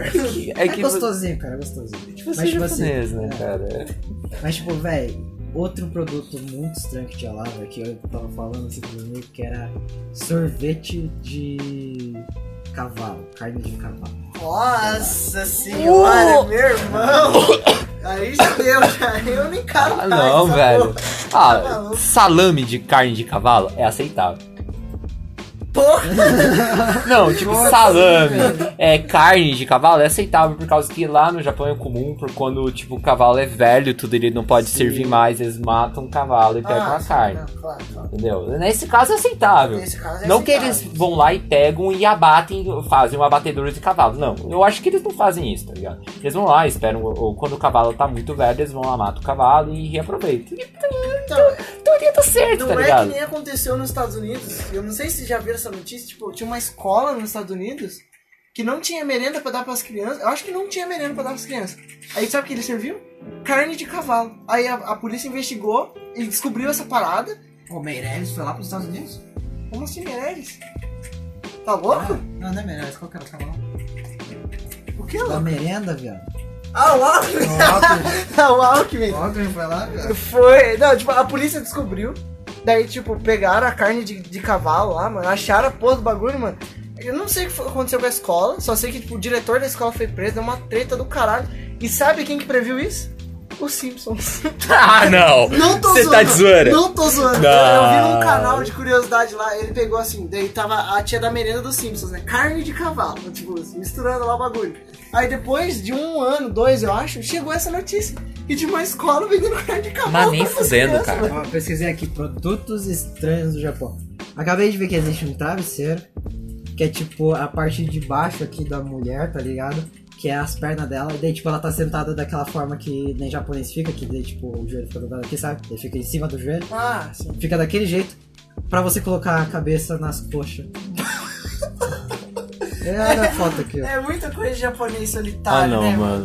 É É que gostosinho, cara, é gostosinho. Tipo, Mas, você é tipo assim, né, é. cara? Mas, tipo, velho, outro produto muito estranho que tinha lá, velho, que eu tava falando assim pro meu amigo, que era sorvete de cavalo, carne de cavalo. Nossa senhora, meu irmão. Aí já deu, já. Eu nem encaro Ah, mais não, essa velho. Ah, Tá salame de carne de cavalo é aceitável. Porra. [LAUGHS] Não, tipo, salame, é, carne de cavalo é aceitável por causa que lá no Japão é comum, por quando, tipo, o cavalo é velho, tudo ele não pode servir mais, eles matam o cavalo e pegam Ah, a sim, carne. não, claro, claro. Entendeu? Nesse caso é aceitável. Nesse caso é não que aceitável. eles vão lá e pegam e abatem, fazem uma batedura de cavalo. Não, eu acho que eles não fazem isso, tá ligado? Eles vão lá, esperam, ou quando o cavalo tá muito velho, eles vão lá, matam o cavalo e reaproveitam. Então, teoria tá certo, Não tá é que ligado? nem aconteceu nos Estados Unidos. Eu não sei se já viram essa notícia. Tipo, tinha uma escola nos Estados Unidos que não tinha merenda pra dar pras crianças. Eu acho que não tinha merenda pra dar pras crianças. Aí sabe o que ele serviu? Carne de cavalo. Aí a, a polícia investigou e descobriu essa parada. O Meirelles foi lá pros Estados Unidos? Como assim, Meirelles? Tá louco? Não, não é Meirelles, qual que era o cavalo? O que, Da louco? merenda, viado. Ah, o Alckmin! O Alckmin. [LAUGHS] Ah, o Alckmin! O Alckmin foi lá, viado. Foi. Não, tipo, a polícia descobriu. Daí, tipo, pegaram a carne de, de cavalo lá, mano. Acharam a porra do bagulho, mano. Eu não sei o que aconteceu com a escola. Só sei que, tipo, o diretor da escola foi preso. Deu uma treta do caralho. E sabe quem que previu isso? Os Simpsons. Ah, não! Não tô Você zoando. tá de zoeira? Não tô zoando. Não. Eu vi num canal de curiosidade lá. Ele pegou assim. Daí tava a tia da merenda dos Simpsons, né? Carne de cavalo. Tipo, misturando lá o bagulho. Aí depois de um ano, dois, eu acho, chegou essa notícia. E de uma escola vendendo carne de cavalo. Mas nem fudendo, cara. velho. Ó, pesquisei aqui, produtos estranhos do Japão. Acabei de ver que existe um travesseiro, que é tipo a parte de baixo aqui da mulher, tá ligado? Que é as pernas dela, e daí tipo ela tá sentada daquela forma que nem japonês fica, que daí tipo o joelho fica dobrado aqui, sabe? Ele fica em cima do joelho. Ah, sim. Fica daquele jeito, pra você colocar a cabeça nas coxas. [LAUGHS] É, olha a foto aqui, ó. É muita coisa de japonês solitário, Ah, não, né? mano.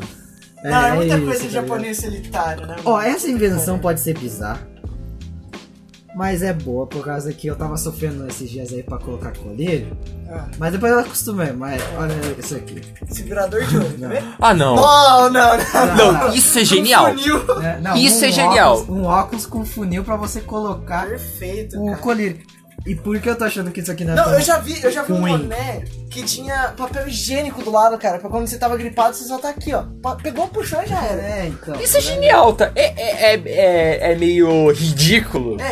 Não, é, muita isso, coisa de tá japonês solitário, né? Ó, essa invenção pode ser bizarra. Mas é boa, por causa que eu tava sofrendo esses dias aí pra colocar colírio. Ah, Mas depois eu acostumei, mas olha isso aqui. segurador de olho, né? Ah, não. Não, não, não. Não, isso é genial. Funil. É, não, Isso um é genial. Óculos, um óculos com funil pra você colocar Perfeito, o cara. colírio. E por que eu tô achando que isso aqui não é Não, tão- eu já vi, eu já vi um ruim? boné que tinha papel higiênico do lado, cara. Pra quando você tava gripado, você só tá aqui, ó. Pegou, puxou e já era. É, então. Isso é genial, tá? É, é, é, é, é meio ridículo, É,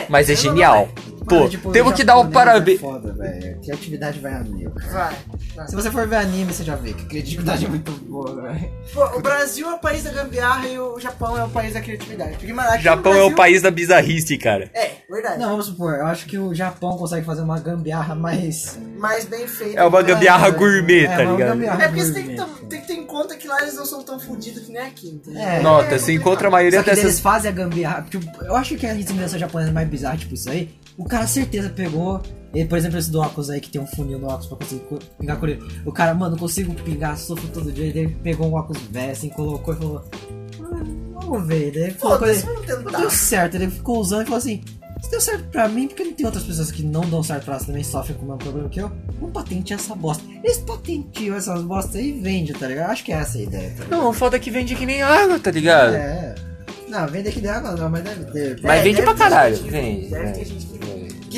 é. mas é Eu não- genial. Pô, Mano, tipo, temos que dar o japonês parabéns. É foda, velho. Criatividade vai a mil. Vai. vai. Se você for ver anime, você já vê que a criatividade é muito boa, velho. Pô, o Brasil é o país da gambiarra e o Japão é o país da criatividade. Porque, mano, Japão é o Brasil- país da bizarrice, cara. É, verdade. Não, vamos supor, eu acho que o Japão consegue fazer uma gambiarra mais. Mais bem feito. É uma gambiarra É, gourmet, é tá uma ligado? gambiarra. É porque você tem que, tem que ter em conta que lá eles não são tão fodidos que nem aqui, entendeu? É. Nota, É, você encontra a maioria Só que eles dessas. fazem a gambiarra. Tipo, eu acho que a invenção japonesa é mais bizarra, tipo isso aí. O cara certeza pegou. Ele, por exemplo, esse do óculos aí que tem um funil no óculos pra conseguir co- pingar colírio. O cara, mano, não consigo pingar, sofro todo dia. Ele pegou um óculos velho, assim, colocou e falou. "Ah, Vamos ver. Daí ele tentar. deu certo. Ele ficou usando e falou assim: Se deu certo pra mim, porque não tem outras pessoas que não dão certo pra elas também sofrem com o mesmo problema que eu? Vamos patentear essa bosta. Eles patenteiam essas bostas aí e vendem, tá ligado? Acho que é essa a ideia, tá? Não, foda que vende que nem água, tá ligado? É. Não, vende aqui d'água não, mas deve ter. Mas É, vende deve pra caralho. gente que Vende. Deve ter vende, gente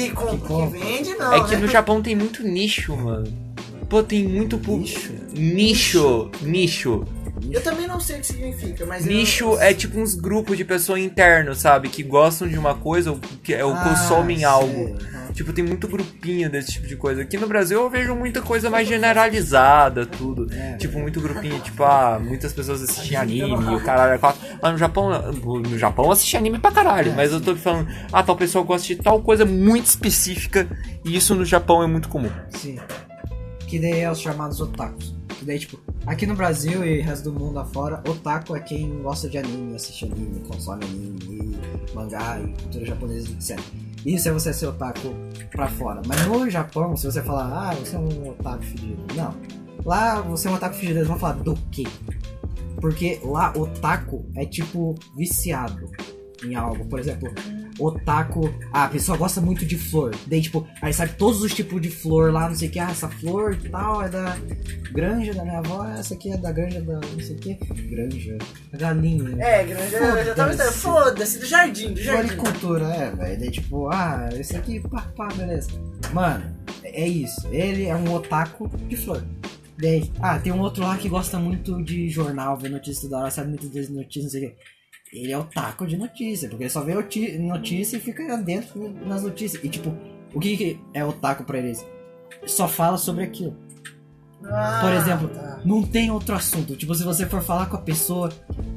que vende. Que que, vende, não. É que né? no Japão tem muito nicho, mano. Pô, tem muito pu- Nicho? Nicho. Nicho. Eu também não sei o que significa, mas. eu- Nicho é tipo uns grupos de pessoas internos, sabe? Que gostam de uma coisa ou que ou Ah, consomem sei. algo. Tipo, tem muito grupinho desse tipo de coisa. Aqui no Brasil eu vejo muita coisa mais generalizada, tudo. Tipo, muito grupinho, tipo, ah, muitas pessoas assistem anime, o caralho é quatro. Lá no Japão, no Japão assiste anime pra caralho, mas eu tô falando, ah, tal pessoa gosta de tal coisa muito específica, e isso no Japão é muito comum. Sim. Que daí é os chamados otakus. Que daí, tipo, aqui no Brasil e resto do mundo afora, otaku é quem gosta de anime, assiste anime, consome anime, mangá e cultura japonesa, etc. Isso é você ser otaku pra fora. Mas no Japão, se você falar, ah, você é um otaku fedido. Não. Lá você é um otaku fedido, eles vão falar do quê? Porque lá otaku é tipo viciado em algo. Por exemplo, otaku. Ah, a pessoa gosta muito de flor. Daí, tipo, aí sabe todos os tipos de flor lá, não sei o que. Ah, essa flor e tal é da granja da minha avó, essa aqui é da granja da não sei o que. Granja. A galinha. É, grande, eu já tava Foda-se. entendendo. Foda-se, do jardim, do jardim. Floricultura, é, velho. Daí, tipo, ah, esse aqui, pá, pá, beleza. Mano, é isso. Ele é um otaku de flor. Daí, ah, tem um outro lá que gosta muito de jornal, ver notícia da hora, sabe muito das notícias, não sei o quê. Ele é otaku de notícia, porque ele só vê notícia e fica dentro nas notícias. E, tipo, o que, que é otaku pra eles? Só fala sobre aquilo. Ah, Por exemplo, tá. não tem outro assunto. Tipo, se você for falar com a pessoa,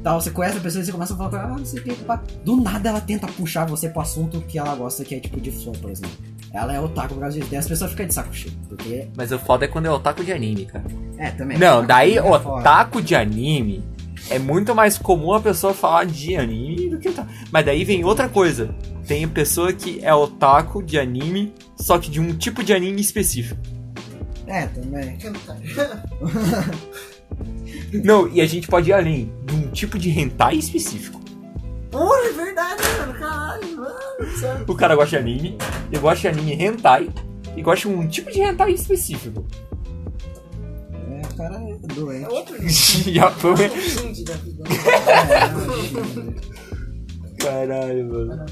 tal, você conhece a pessoa e você começa a falar com ela, ah, não sei o que, pá. Do nada ela tenta puxar você pro assunto que ela gosta, que é tipo de flor, por exemplo. Ela é otaku por causa disso. Daí as pessoas ficam de saco cheio. Porque. Mas o foda é quando é otaku de anime, cara. É, também. Não, daí otaku de anime é muito mais comum a pessoa falar de anime do que otaku. Mas daí vem outra coisa. Tem pessoa que é otaku de anime, só que de um tipo de anime específico. É, também. [LAUGHS] Não, e a gente pode ir além, de um tipo de hentai específico. Porra, é verdade, mano. Caralho, mano. O cara gosta de anime, eu gosto de anime hentai, e gosta de um tipo de hentai específico. É, o cara é É doente. outro [LAUGHS] foi. indie da vida. É, Caralho, mano.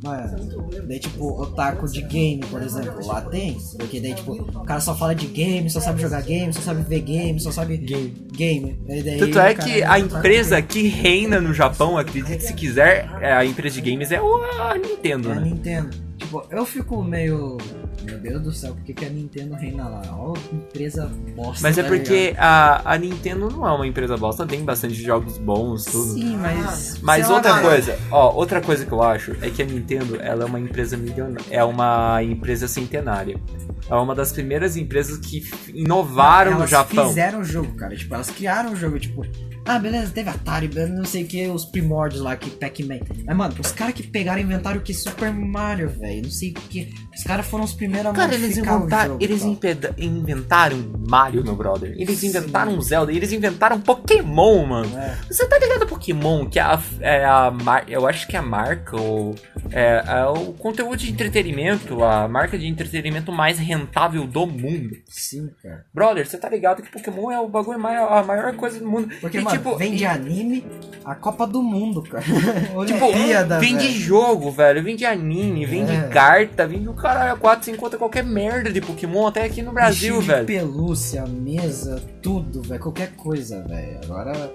Mano, daí tipo, otaku de game, por exemplo, lá tem. Porque daí, tipo, o cara só fala de game, só sabe jogar game, só sabe ver game, só sabe Game. game. Daí, daí, Tanto é que é a empresa que reina no Japão, acredite se quiser, é a empresa de games é o- a Nintendo, É a né? Nintendo. Tipo, eu fico meio. Meu Deus do céu, por que, que a Nintendo reina lá? Ó, empresa bosta. Mas é tá porque a, a Nintendo não é uma empresa bosta, tem bastante jogos bons, tudo. Sim, mas. Mas lá, outra cara, coisa, ó, outra coisa que eu acho é que a Nintendo, ela é uma empresa milionária, é uma empresa centenária. É uma das primeiras empresas que inovaram no elas Japão. fizeram o jogo, cara. Tipo, elas criaram o jogo, tipo. Ah, beleza, teve Atari, não sei o que, os primórdios lá, que Pac-Man. Mas, mano, os caras que pegaram e inventaram o que Super Mario, velho. Não sei o que. Os caras foram os primeiros a Cara, eles, modificar o inventaram, jogo, eles inventaram Mario, meu brother. Eles Sim. inventaram Zelda, eles inventaram Pokémon, mano. É. Você tá ligado a Pokémon, que é a, é a eu acho que é a marca, ou é, é o conteúdo de entretenimento, a marca de entretenimento mais rentável do mundo. Sim, cara. Brother, você tá ligado que Pokémon é o bagulho mais, a maior coisa do mundo. Porque, e, mano, tipo, vem de anime a Copa do Mundo, cara. [LAUGHS] Tipo, vem de velho. jogo, velho. Vem de anime, vem É. de carta, vem do caralho 4, você encontra qualquer merda de Pokémon, até aqui no Brasil, de velho. pelúcia, mesa, tudo, velho. Qualquer coisa, velho. Agora.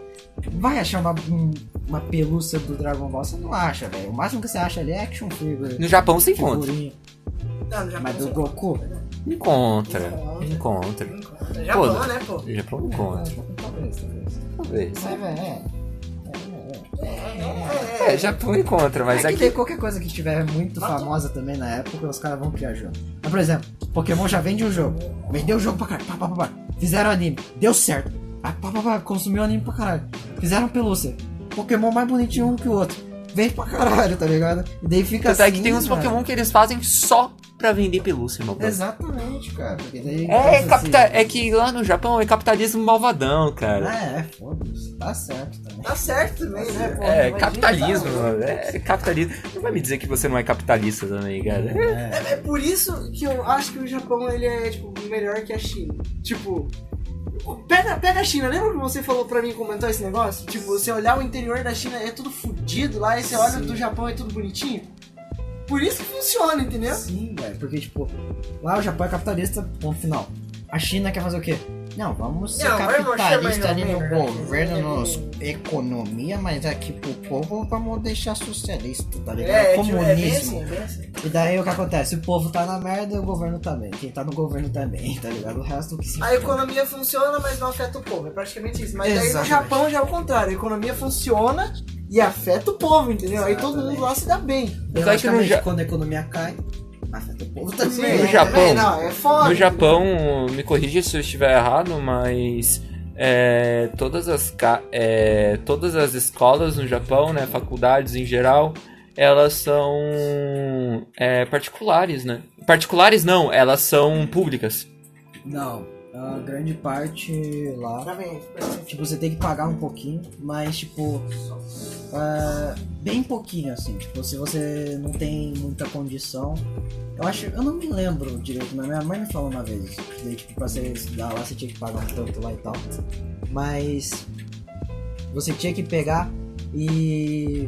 Vai achar uma, um- uma pelúcia do Dragon Ball, você não acha, velho. O máximo que você acha ali é action figure. No Japão você encontra. Não, no Japão Mas do Goku? Encontra. Encontra. Encontra. No Japão, Pô, né, pô? Japão encontra. Talvez, talvez. Talvez. Mas, velho, é. É, Japão encontra, mas é que aqui. tem qualquer coisa que estiver muito famosa também na época, os caras vão criar jogo. Mas, por exemplo, Pokémon já vende um jogo. Vendeu o jogo pra caralho. Pá, pá, pá, pá. Fizeram anime. Deu certo. Ah, pá, pá, pá. Consumiu anime pra caralho. Fizeram pelúcia. Pokémon mais bonitinho um que o outro. Vende pra caralho, tá ligado? E daí fica Tanto é assim. que tem uns mano. Pokémon que eles fazem só pra vender pelúcia, meu. Exatamente, cara. Porque daí. É, capita... assim, é que lá no Japão é capitalismo malvadão, cara. É, é, foda-se. Tá certo também. Tá certo também, né, pô? É, Imagina, capitalismo, tá mano. É capitalismo. Não vai me dizer que você não é capitalista também, cara. É. É, é por isso que eu acho que o Japão ele é tipo melhor que a China. Tipo, pega, pega a China, lembra que você falou pra mim comentou esse negócio? Tipo, você olhar o interior da China é tudo fudido lá, e você olha Sim. do Japão é tudo bonitinho. Por isso que funciona, entendeu? Sim, velho. Porque, tipo, lá o Japão é capitalista, ponto final. A China quer fazer o quê? Não, vamos ser Não, capitalistas chamar ali no né? governo, nos economia, mas aqui pro povo vamos deixar socialista, tá ligado? É, tipo, é Comunismo. assim, é assim. E daí o que acontece? O povo tá na merda e o governo também. Quem tá no governo também, tá ligado? O resto que se A economia funciona, mas não afeta o povo. É praticamente isso. Mas aí no Exatamente. Japão já é o contrário. A economia funciona e afeta o povo, entendeu? Aí todo mundo lá se dá bem. Que no Logicamente, Ja- quando a economia cai, povo Sim, também. No Japão- Não, é foda. No Japão, me corrija se eu estiver errado, mas é, todas, as, é, todas as escolas no Japão, né, faculdades em geral, elas são é, particulares, né? Particulares não, elas são públicas. Não, a grande parte lá. Tipo, você tem que pagar um pouquinho, mas tipo. é, bem pouquinho, assim. Tipo, se você não tem muita condição. Eu acho. Eu não me lembro direito, mas minha mãe me falou uma vez. Que daí, tipo, pra você estudar lá, você tinha que pagar um tanto lá e tal. Mas. Você tinha que pegar e.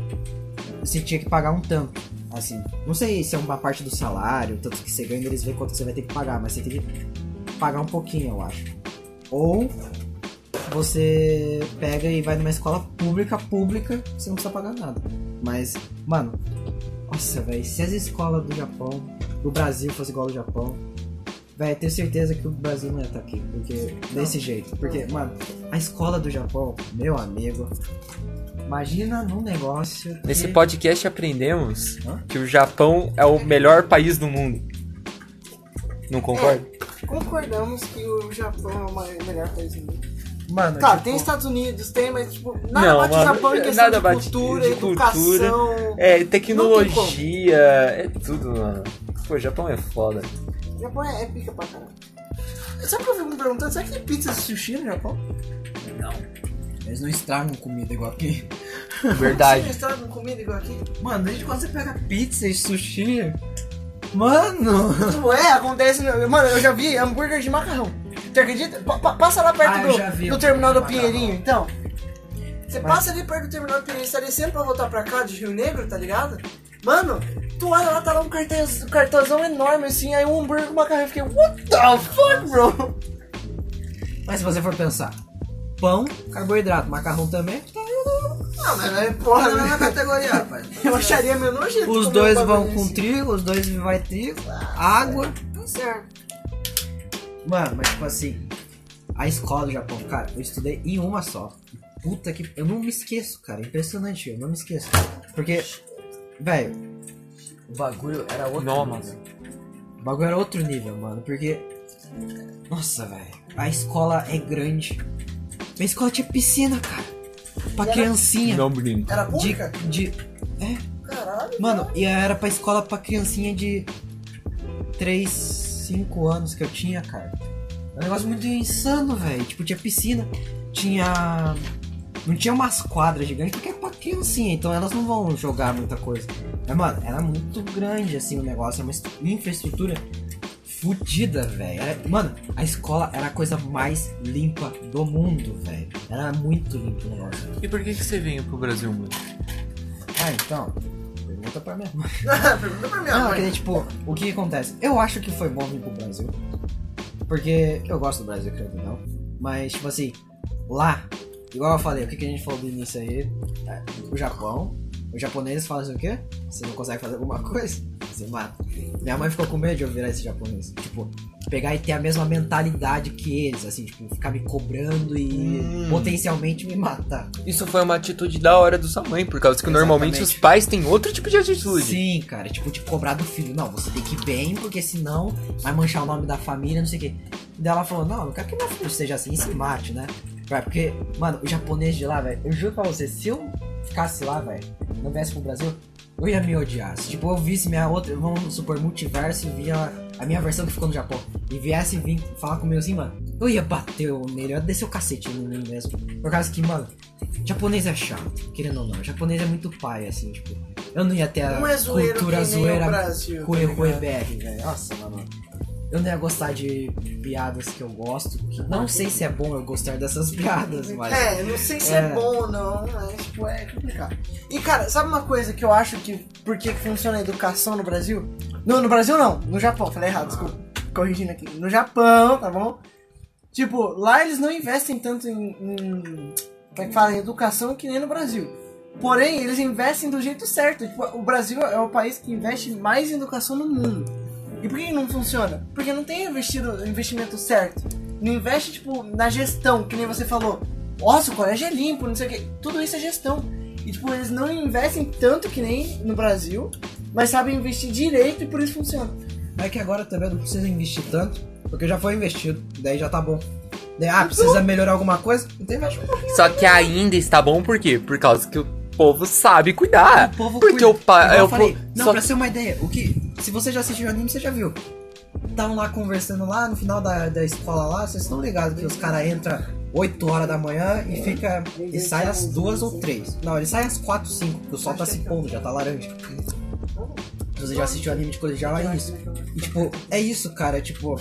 Você tinha que pagar um tanto. Assim. Não sei se é uma parte do salário, tanto que você ganha, eles veem quanto você vai ter que pagar, mas você tem que pagar um pouquinho, eu acho. Ou você pega e vai numa escola pública, pública, você não precisa pagar nada. Mas, mano, nossa, velho, se as escolas do Japão, do Brasil fosse igual ao Japão, velho, tenho certeza que o Brasil não ia estar aqui, porque desse jeito. Porque, mano, a escola do Japão, meu amigo, imagina num negócio. que- Nesse podcast aprendemos Hã? que o Japão é o melhor país do mundo. Não concorda? Concordamos que o Japão é o maior- melhor país do mundo. Mano, Claro, tipo, tem Estados Unidos, tem, mas tipo, nada Não, bate o mano, Japão em questão nada de bate cultura, de educação. É, tecnologia, é tudo, mano. Pô, o Japão é foda. O Japão é, é pica pra caralho. Sabe o que eu fico me perguntando? Será que tem pizza de sushi no Japão? Eles não estragam comida igual aqui. Verdade. Eles tragam comida igual aqui. Mano, desde quando você pega pizza e sushi. Mano! Tipo, é, acontece. no- Mano, eu já vi hambúrguer de macarrão. Tu acredita? Pa- pa- passa lá perto Ah, eu do, já vi do terminal do Pinheirinho, então. Você Mas- passa ali perto do terminal do Pinheirinho, você tá descendo pra voltar pra cá de Rio Negro, tá ligado? Mano, tu olha lá, tá lá um cartaz, um cartazão enorme assim, aí um hambúrguer com macarrão. Eu fiquei, what the fuck, bro? Mas se você for pensar, pão, carboidrato, macarrão também, tá Não, mas é porra, na mesma né? categoria, [LAUGHS] rapaz. Eu acharia meio nojento. Os dois vão com trigo, os dois vai trigo, água. Tá certo. Mano, mas tipo assim, a escola do Japão, cara, eu estudei em uma só. Puta que. Eu não me esqueço, cara. Impressionante, eu não me esqueço. Porque, velho, o bagulho era outro Nossa. nível. O bagulho era outro nível, mano. Porque. Nossa, velho. A escola é grande. A escola tinha piscina, cara. Pra E era- criancinha. Não brinco. Era De, pública? de. É, Caralho. Mano, e era pra escola pra criancinha de 3, 5 anos que eu tinha, cara. É um negócio muito insano, velho. Tipo, tinha piscina, tinha. Não tinha umas quadras gigantes porque é pra criancinha, então elas não vão jogar muita coisa. Mas, mano, era muito grande assim o negócio, era uma est- infraestrutura fudida, velho. Era- Mano, a escola era a coisa mais limpa do mundo, velho. Era muito limpo o negócio. E por que, que você veio pro Brasil, mano? Ah, então. Pergunta pra minha mãe. [LAUGHS] Pergunta pra minha Não, mãe. que tipo, o que acontece? Eu acho que foi bom vir pro Brasil. Porque eu gosto do Brasil, creio que não. Mas, tipo assim, lá, igual eu falei, o que, que a gente falou do início aí? É, o Japão. Os japoneses fazem o quê? Você não consegue fazer alguma coisa? Você mata. Minha mãe ficou com medo de eu virar esse japonês. Tipo, pegar e ter a mesma mentalidade que eles, assim, tipo, ficar me cobrando e Hum. potencialmente me matar. Isso foi uma atitude da hora da sua mãe, por causa que normalmente Exatamente. os pais têm outro tipo de atitude. Sim, cara, tipo, te cobrar do filho. Não, você tem que ir bem, porque senão vai manchar o nome da família, não sei o quê. Daí ela falou, não, não quero que meu filho seja assim e se mate, né? Vai, porque, mano, o japonês de lá, velho, eu juro pra você, se eu ficasse lá, velho, não viesse pro Brasil, eu ia me odiar. Se, tipo, eu visse minha outra, vamos supor, multiverso e via a minha versão que ficou no Japão, e viesse vir falar comigo assim, mano, eu ia bater nele, eu ia descer o cacete em mim mesmo. Por causa que, mano, japonês é chato, querendo ou não. Japonês é muito pai, assim, tipo. Eu não ia ter a Não é zoeiro cultura zoeira Cue ligado? BR, velho. Nossa, mano. Eu não ia gostar de piadas que eu gosto. Que não sei se é bom eu gostar dessas piadas, mas. É, não sei se é, É. bom ou não, mas tipo, é complicado. E cara, sabe uma coisa que eu acho que por que funciona a educação no Brasil? No, no Brasil não, no Japão, falei errado, desculpa. Corrigindo aqui. No Japão, tá bom? Tipo, lá eles não investem tanto em, em como é que fala, em educação que nem no Brasil. Porém, eles investem do jeito certo. Tipo, o Brasil é o país que investe mais em educação no mundo. E por que não funciona? Porque não tem investido, investimento certo. Não investe, tipo, na gestão, que nem você falou. Nossa, o colégio é limpo, não sei o que. Tudo isso é gestão. E, tipo, eles não investem tanto que nem no Brasil, mas sabem investir direito e por isso funciona. É que agora também não precisa investir tanto, porque já foi investido, daí já tá bom. Daí, ah, precisa melhorar alguma coisa? Então investe um pouquinho. Só que ainda está bom por quê? Por causa que o povo sabe cuidar. O povo Porque cuida. o pai. É eu falei, po- não, só- pra ser uma ideia, o que. Se você já assistiu o anime, você já viu. Estavam lá conversando lá no final da, da escola lá, vocês estão ligados que os caras entram 8 horas da manhã e fica. e sai às 2 ou 3. Não, ele sai às 4, 5, porque o sol tá se pondo, já tá laranja. Se você já assistiu anime de colegial, é isso. E tipo, é isso, cara, tipo.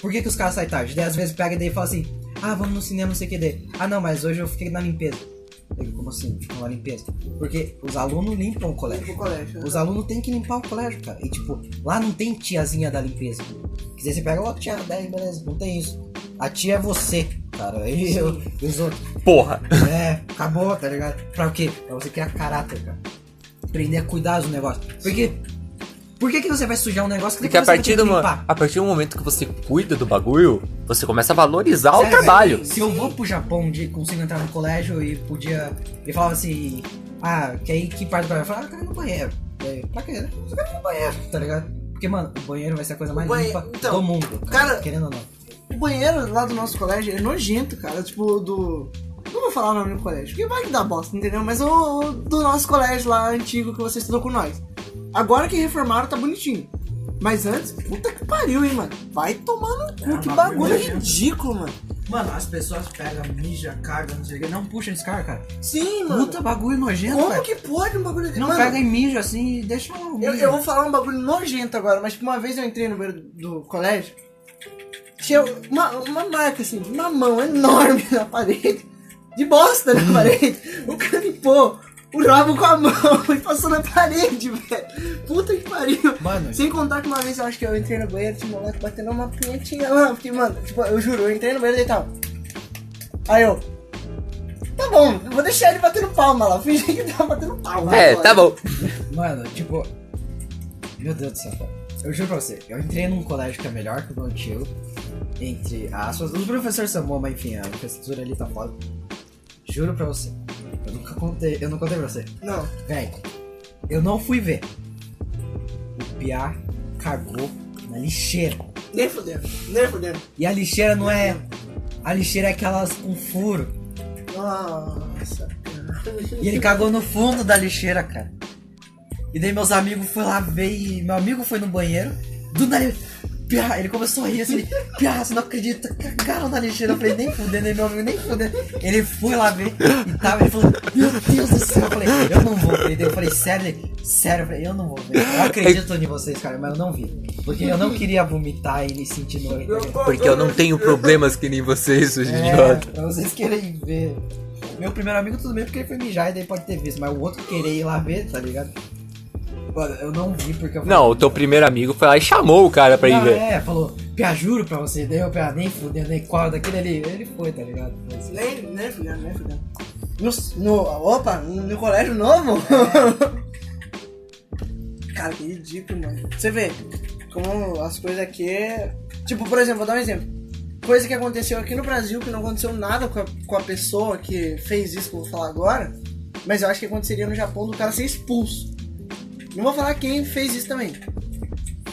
Por que, que os caras saem tarde? Daí às vezes pega e daí fala assim, ah, vamos no cinema, não sei o que daí. Ah não, mas hoje eu fiquei na limpeza. Como assim? Ficam na limpeza? Porque os alunos limpam o colégio. No colégio. né? Os alunos têm que limpar o colégio, cara. E tipo, lá não tem tiazinha da limpeza. Quiser você pega logo tia 10, beleza. Não tem isso. A tia é você, cara. [LAUGHS] E eu, e os outros. Porra. É, acabou, tá ligado? Pra o quê? Pra você criar caráter, cara. Aprender a cuidar do negócio. Porque. Por que, que você vai sujar um negócio que Porque a partir, você vai ter do, a partir do momento que você cuida do bagulho, você começa a valorizar o Sério, trabalho. velho, Se eu vou pro Japão um dia e consigo entrar no colégio e podia. E falava assim. Ah, que aí que parte do colégio? Eu falava, ah, eu quero ir no banheiro. Daí, pra quê? Eu quero ir no banheiro, tá ligado? Porque, mano, o banheiro vai ser a coisa mais banhe- limpa então, do mundo. cara- Querendo ou não. O banheiro lá do nosso colégio é nojento, cara. Tipo, do. Não vou falar o nome do colégio, porque vai que dá bosta, entendeu? Mas o, o do nosso colégio lá antigo que você estudou com nós. Agora que reformaram, tá bonitinho. Mas antes, puta que pariu, hein, mano. Vai tomar no cu, que bagulho ridículo, mano. Mano, as pessoas pegam, mija, cagam, não sei o que. Não puxam esse cara, cara. Sim, mano. Puta bagulho nojento, Como velho. que pode um bagulho desse? Não Mano, pega e mija assim e deixa o Eu, eu vou falar um bagulho nojento agora, mas tipo, uma vez eu entrei no banheiro do colégio, tinha uma, uma marca assim, uma mão enorme [LAUGHS] na parede, de bosta na [LAUGHS] parede. O cara limpou o rabo com a mão [LAUGHS] e passou na parede, velho. Puta que pariu. Mano, Sem contar que uma vez eu acho que eu entrei no banheiro, tinha um moleque batendo uma punhetinha lá, porque, mano, tipo, eu juro, eu entrei no banheiro e tal. Aí eu. Tá bom, eu vou deixar ele batendo palma lá. Fingi que tava batendo palma. É, lá, tá bom. Mano, tipo. Meu Deus do céu, cara. Eu juro pra você, eu entrei num colégio que é melhor que o meu tio. Entre aspas. Os professores são bons, mas enfim, a infraestrutura ali tá foda. Juro pra você. Eu nunca contei, eu não contei pra você. Não. Véi, eu não fui ver. O Piá cagou na lixeira. Nem fudendo, nem fudendo. E a lixeira não é. A lixeira é aquelas com furo. Nossa, cara. E ele cagou no fundo da lixeira, cara. E daí meus amigos foram lá ver e meu amigo foi no banheiro. Do nada ele. Piá, ele começou a rir assim, Piá, você não acredita, cagaram na lixeira. Eu falei, nem fudendo, meu amigo nem fudendo. Ele foi lá ver e tava, ele falou, meu Deus do céu. Eu falei, eu não vou ver. Eu falei, sério, sério, eu falei, eu não vou ver. Eu acredito em vocês, cara, mas eu não vi. Porque eu não queria vomitar e me sentir nojo. tá? Porque eu não tenho problemas que nem vocês, seus É, idiotas. pra vocês querem ver. Meu primeiro amigo tudo bem porque ele foi mijar e daí pode ter visto, mas o outro querer ir lá ver, tá ligado? Mano, eu não vi porque eu falei, Não, o teu primeiro amigo foi lá e chamou o cara pra ir Não, ver. é, falou, Pia, juro pra você, daí eu Pia, nem fudeu, nem qual daquele ali, ele foi, tá ligado? Nem, nem fudendo, nem fudendo. No, no, opa, no colégio novo? [LAUGHS] Cara, que ridículo, mano. Você vê como as coisas aqui. é- Tipo, por exemplo, vou dar um exemplo. Coisa que aconteceu aqui no Brasil, que não aconteceu nada com a, com a pessoa que fez isso que eu vou falar agora, mas eu acho que aconteceria no Japão do cara ser expulso. Não vou falar quem fez isso também.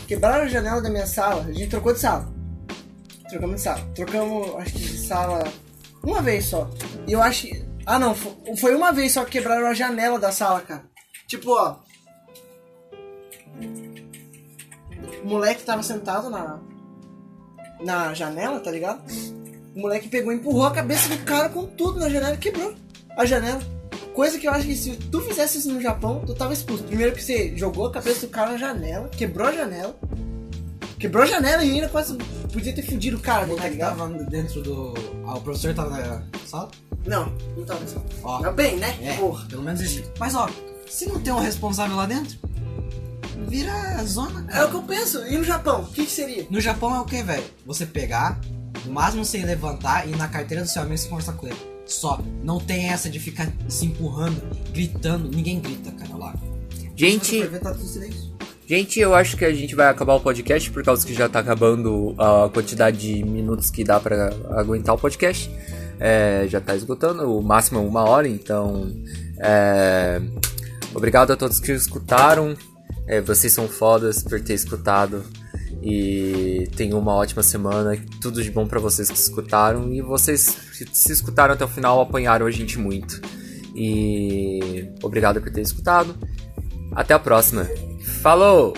Quebraram a janela da minha sala, a gente trocou de sala. Trocamos de sala. Trocamos, acho que de sala uma vez só. E eu acho. que- Ah não, fo- foi uma vez só que quebraram a janela da sala, cara. Tipo, ó. O moleque tava sentado na. Na janela, tá ligado? O moleque pegou e empurrou a cabeça do cara com tudo na janela e quebrou a janela. Coisa que eu acho que se tu fizesse isso no Japão, tu tava expulso. Primeiro que você jogou a cabeça do cara na janela, quebrou a janela. Quebrou a janela e ainda quase podia ter fudido o cara, O tá moleque ligado? tava dentro do. Ah, o professor tava na sala? Não, não tava assim. Ó. Mas bem, né? É, Porra. pelo menos isso. Mas ó, se não tem um responsável lá dentro, vira zona, É cara. o que eu penso. E no Japão, o que, que seria? No Japão é o que, velho? Você pegar, No máximo você levantar e ir na carteira do seu amigo e você conversar com ele. Só. Não tem essa de ficar se empurrando, gritando. Ninguém grita, cara, lá. Gente, tá gente, eu acho que a gente vai acabar o podcast por causa que já tá acabando a quantidade de minutos que dá pra aguentar o podcast. É, já tá esgotando, o máximo é uma hora, então. é, obrigado a todos que escutaram. É, vocês são fodas por ter escutado. E tenham uma ótima semana. Tudo de bom pra vocês que escutaram. E vocês, se- se escutaram até o final, apanharam a gente muito. E obrigado por ter escutado. Até a próxima. Falou!